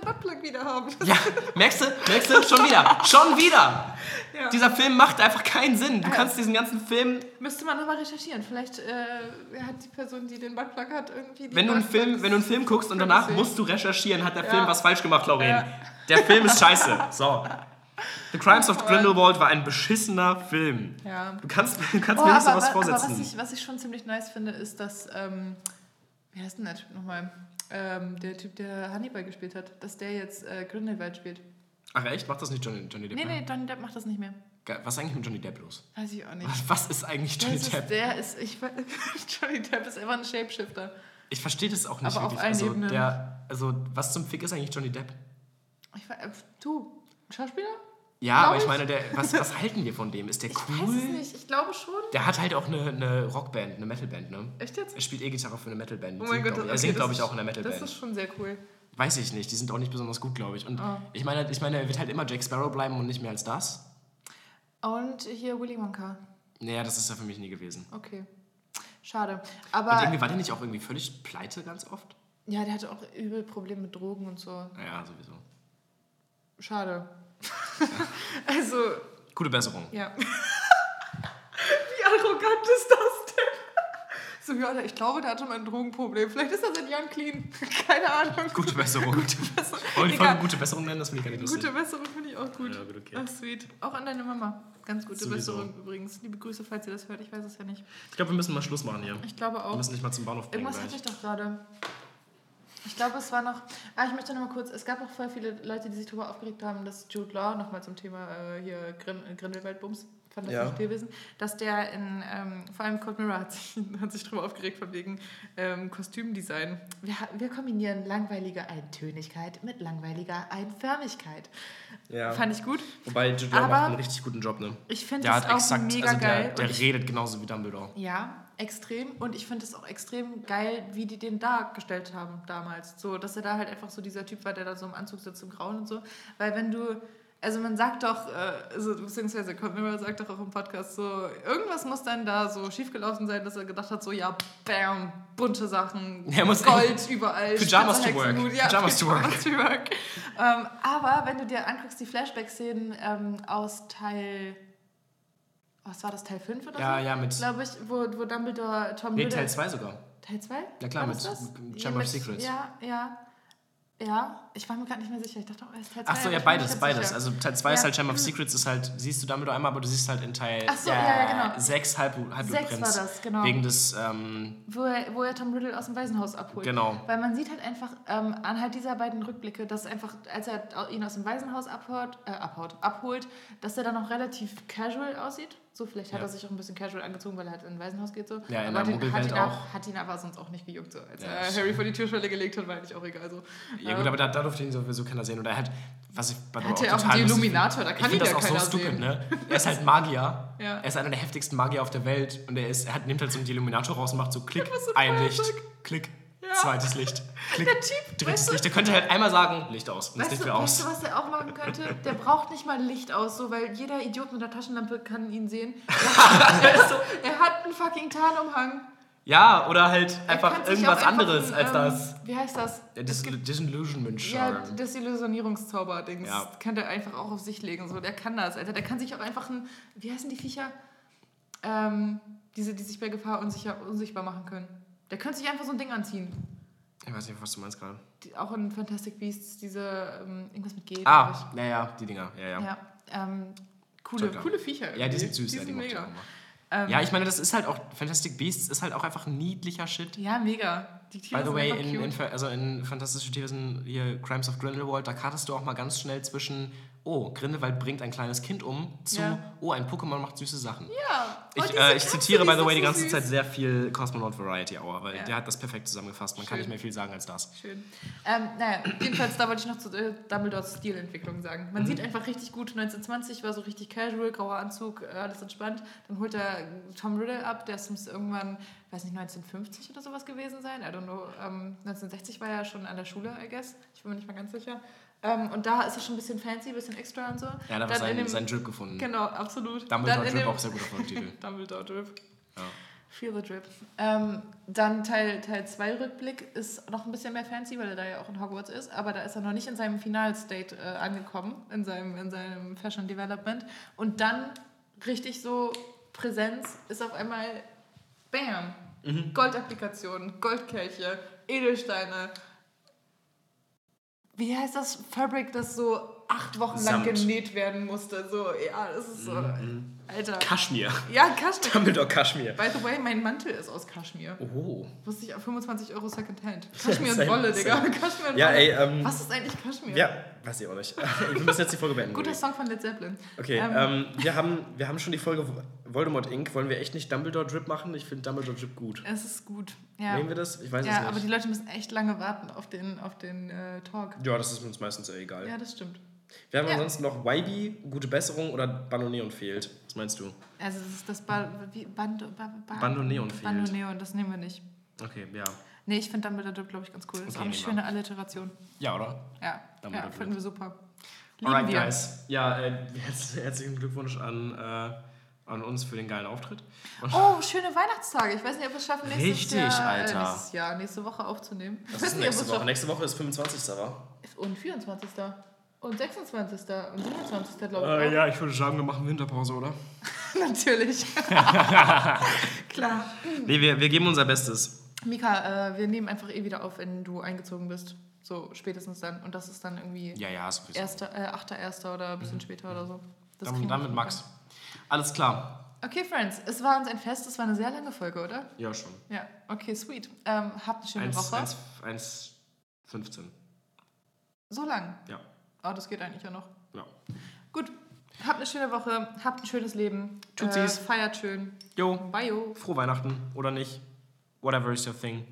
Seinen Buttplug wieder haben. <laughs> Ja, merkst du? Merkst du? Schon wieder. Schon wieder. Ja. Dieser Film macht einfach keinen Sinn. Du kannst diesen ganzen Film. Müsste man nochmal recherchieren. Vielleicht äh, hat die Person, die den Buttplug hat, irgendwie. Wenn du, einen Film, wenn du einen Film guckst und danach musst du recherchieren, hat der Ja. Film was falsch gemacht, Lauren. Der Film ist scheiße. <laughs> So. The Crimes of Grindelwald war ein beschissener Film. Ja. Du kannst, du kannst Oh, mir nicht aber, sowas aber vorsetzen. was, ich, was ich schon ziemlich nice finde, ist, dass, ähm, wie heißt denn der Typ nochmal? Ähm, der Typ, der Hannibal gespielt hat, dass der jetzt äh, Grindelwald spielt. Ach echt? Macht das nicht Johnny, Johnny Depp? Nee, nee, Johnny Depp macht das nicht mehr. Was ist eigentlich mit Johnny Depp los? Weiß ich auch nicht. Was, <laughs> was ist eigentlich Johnny Das Depp? ist, der ist, ich weiß, <laughs> Johnny Depp ist einfach ein Shapeshifter. Ich verstehe das auch nicht Aber auf wirklich. allen also, Ebenen. der, also, was zum Fick ist eigentlich Johnny Depp? Ich weiß, äh, du, Schauspieler? Ja, aber ich ich. meine, der, was, was halten wir von dem? Ist der Ich cool? weiß es nicht, ich glaube schon. Der hat halt auch eine, eine Rockband, eine Metalband, ne? Echt jetzt? Er spielt E-Gitarre für eine Metalband. Oh mein Gott, ich. okay, Er singt, das glaube ich, auch in Das Metalband. ist schon sehr cool. Weiß ich nicht, die sind auch nicht besonders gut, glaube ich. Und Oh. ich, meine, ich meine, er wird halt immer Jack Sparrow bleiben und nicht mehr als das. Und hier Willy Wonka. Naja, das ist ja für mich nie gewesen. Okay. Schade. Und Aber irgendwie war der nicht auch irgendwie völlig pleite ganz oft? ja, der hatte auch übel Probleme mit Drogen und so. Naja, sowieso. Schade. <laughs> also, Gute Besserung. ja. <laughs> Wie arrogant ist das denn? So, ja, ich glaube, der hatte mal ein Drogenproblem. Vielleicht ist er seit Jahren clean. <laughs> Keine Ahnung. Gute Besserung. Gute Besserung. Wollen. Folge gute Besserung nennen? Das finde ich gar nicht lustig. Gute Besserung finde ich auch gut. Ja, gut, okay. Ach, sweet. Auch an deine Mama. Ganz gute Sowieso. Besserung übrigens. Liebe Grüße, falls ihr das hört. Ich weiß es ja nicht. Ich glaube, wir müssen mal Schluss machen hier. Ich glaube Wir auch. müssen nicht mal zum Bahnhof bringen Irgendwas hatte ich doch gerade. Ich glaube, es war noch. Ah, ich möchte noch mal kurz. Es gab auch voll viele Leute, die sich darüber aufgeregt haben, dass Jude Law, nochmal zum Thema äh, hier Grin Grindelwaldbums, fantastische Ja. Tierwesen, dass der in, ähm, vor allem Cold Mirror <laughs> hat sich, hat sich darüber aufgeregt, von wegen ähm, Kostümdesign. Wir, wir kombinieren langweilige Eintönigkeit mit langweiliger Einförmigkeit. Ja. Fand ich gut. Wobei Jude Law Aber- macht einen richtig guten Job, ne? Ich finde das hat auch exakt, mega also der, geil. der Und ich redet genauso wie Dumbledore. Ja, extrem. Und ich finde es auch extrem geil, wie die den dargestellt haben damals. So, dass er da halt einfach so dieser Typ war, der da so im Anzug sitzt im Grauen und so. Weil wenn du, also man sagt doch, äh, also, beziehungsweise Mirror sagt doch auch im Podcast so, irgendwas muss dann da so schiefgelaufen sein, dass er gedacht hat, so ja, bam, bunte Sachen, muss- Gold überall. Pyjamas to work. Ja, Pyjamas to work. To work. ähm, aber wenn du dir anguckst, die Flashback-Szenen ähm, aus Teil, was war das, Teil 5 oder Ja, so? ja, mit- Glaube ich, wo, wo Dumbledore Tom Nee, Riddle... Teil 2 sogar. Teil 2? Ja, klar, mit? Chamber of Secrets. Ja, ja. Ja, ich war mir gerade nicht mehr sicher. Ich dachte, es ist Teil 2. Ach so, ja, beides, beides. Also Teil 2 ist Ja. halt Chamber of Secrets, ist halt, siehst du Dumbledore einmal, aber du siehst halt in Teil Ach so, ja, ja, genau. 6 Halb, Halbblutprinz. Sechs war das, genau. Wegen des, ähm, Wo er, wo er Tom Riddle aus dem Waisenhaus abholt. Genau. Weil man sieht halt einfach ähm, anhand dieser beiden Rückblicke, dass einfach, als er ihn aus dem Waisenhaus abhaut, äh, abhaut, abholt, dass er dann noch relativ casual aussieht. So, vielleicht hat Ja. er sich auch ein bisschen casual angezogen, weil er halt in ein Waisenhaus geht. So. Ja, in aber der hat, ihn aber, auch. hat ihn aber sonst auch nicht gejuckt. So. Als Ja, er das- Harry vor die Türschwelle gelegt hat, war eigentlich auch egal. So. ja gut, aber da, da durfte ihn sowieso keiner sehen. Oder er hat, was ich bei Hat er auch die lustig Illuminator, da kann ich ihn finde ja das auch so keiner stupid, sehen. ne? Er ist halt Magier. <laughs> Ja. Er ist einer der heftigsten Magier auf der Welt. Und er, ist, er hat, nimmt halt so einen Illuminator raus und macht so <laughs> Klick, so ein Licht. Klick, Ja. zweites Licht, Klick, Der Typ, drittes weißt du- Licht. Der könnte halt einmal sagen, Licht aus. Und das Weißt Licht du, wieder weißt aus. du, was er auch machen könnte? Der braucht nicht mal Licht aus, so, weil jeder Idiot mit der Taschenlampe kann ihn sehen. <laughs> er, er hat einen fucking Tarnumhang. Ja, oder halt einfach irgendwas einfach anderes ein, als ähm, das. Wie heißt das? Der Dis Disillusionment Ja, Charm. das Illusionierungszauber-Dings. Ja. Kann der einfach auch auf sich legen. So. Der kann das, Alter. Der kann sich auch einfach ein. Wie heißen die Viecher? Ähm, diese, die sich bei Gefahr unsicher, unsichtbar machen können. Der könnte sich einfach so ein Ding anziehen. Ich weiß nicht, was du meinst gerade. Die, auch in Fantastic Beasts, diese. Ähm, irgendwas mit G. Ah, ja, ja, die Dinger. Ja, ja. Ja. Ähm, coole, coole Viecher. Ja, die irgendwie. sind süß. Die ja, sind mochte ich mega. Ähm, Ja, ich meine, das ist halt auch, Fantastic Beasts ist halt auch einfach niedlicher Shit. Ja, mega. Die Tiere By the sind way, in, in, also in Fantastische Tierwesen, hier Crimes of Grindelwald, da kartest du auch mal ganz schnell zwischen, oh, Grindelwald bringt ein kleines Kind um, zu, Ja. oh, ein Pokémon macht süße Sachen. ja. Oh, Ich, äh, ich Katze, zitiere, by the way, die ganze süß. Zeit sehr viel Cosmonaut Variety Hour, weil Ja. der hat das perfekt zusammengefasst. Man kann Schön. nicht mehr viel sagen als das. Schön. Ähm, naja, jedenfalls, da wollte ich noch zu äh, Dumbledores Stilentwicklung sagen. Mhm. Man sieht einfach richtig gut, 1920 war so richtig casual, grauer Anzug, äh, alles entspannt. Dann holt er Tom Riddle ab, der ist irgendwann, weiß nicht, 1950 oder sowas gewesen sein. I don't know. Ähm, 1960 war er schon an der Schule, I guess. Ich bin mir nicht mal ganz sicher. Ähm, und da ist er schon ein bisschen fancy, ein bisschen extra und so. Ja, da hat in sein, dem- sein Drip gefunden. Genau, absolut. Dumbledore Drip dem- auch sehr guter Folgetitel. <laughs> Dumbledore Drip. Ja. Feel the Drip. Ähm, dann Teil 2 Teil zwei Rückblick ist noch ein bisschen mehr fancy, weil er da ja auch in Hogwarts ist, aber da ist er noch nicht in seinem Final-State äh, angekommen, in seinem, in seinem Fashion Development. Und dann richtig so Präsenz ist auf einmal Bam! Mhm. Goldapplikationen, Goldkelche, Edelsteine. Wie heißt das Fabric, das so acht Wochen lang Samt. genäht werden musste. So, ja, das ist so. Alter. Kaschmir. Ja, Kaschmir. Dumbledore Kaschmir. By the way, mein Mantel ist aus Kaschmir. Oh. Wusste ich, 25 Euro Secondhand. <laughs> Kaschmir und Wolle, Digga. Kaschmir und Ja, Wolle. ey, ähm, Was ist eigentlich Kaschmir? Ja, weiß ich auch nicht. <laughs> Wir müssen jetzt die Folge beenden. Guter. Song von Led Zeppelin. Okay, Ähm, ähm, wir, haben, wir haben schon die Folge Voldemort Inc. Wollen wir echt nicht Dumbledore Drip machen? Ich finde Dumbledore Drip gut. Es ist gut. Ja, Nehmen wir das? Ich weiß ja es aber nicht. die Leute müssen echt lange warten auf den, auf den äh, Talk. ja, das ist uns meistens egal. Ja, das stimmt. Wir haben Ja. ansonsten noch YB, gute Besserung oder Bandoneon fehlt. Was meinst du? Also das ist das ba wie, Bando, ba ba Bandoneon fehlt. Bandoneon, das nehmen wir nicht. Okay, ja. Nee, ich finde Dumbledore glaube ich ganz cool. Das ist Okay, auch eine nehmen schöne Alliteration. Ja, oder? Ja, Dumbledore ja finden wir super. Lieben Alright, wir. guys. Ja, äh, herz, <laughs> herzlichen Glückwunsch an, äh, an uns für den geilen Auftritt. Und Oh, schöne Weihnachtstage. Ich weiß nicht, ob wir es schaffen, nächstes Richtig, Jahr, Alter. Äh, nächstes Jahr, nächste Woche aufzunehmen. Weiß ist nächste Woche? Nächste Woche ist 25. war. Und 24. Und 26. und 27. glaube ich. Äh, auch. ja, ich würde sagen, wir machen Winterpause, oder? <laughs> <laughs> Natürlich. <laughs> Klar. Nee, wir, wir geben unser Bestes. Mika, äh, wir nehmen einfach eh wieder auf, wenn du eingezogen bist. So spätestens dann. Und das ist dann irgendwie Ja, ja, sowieso. erster, äh, 8.1. oder ein bisschen später oder so. Das Dann, dann mit. Max. Alles klar. Okay, Friends, es war uns ein Fest. Es war eine sehr lange Folge, oder? Ja, schon. Ja, okay, sweet. Ähm, habt eine schöne 1, Woche. 1, 1, 15. So lang. Ja. Oh, das geht eigentlich ja noch. ja. Gut. Habt eine schöne Woche. Habt ein schönes Leben. Tutsis. Äh, feiert schön. Jo, Bye. frohe Weihnachten oder nicht. Whatever is your thing.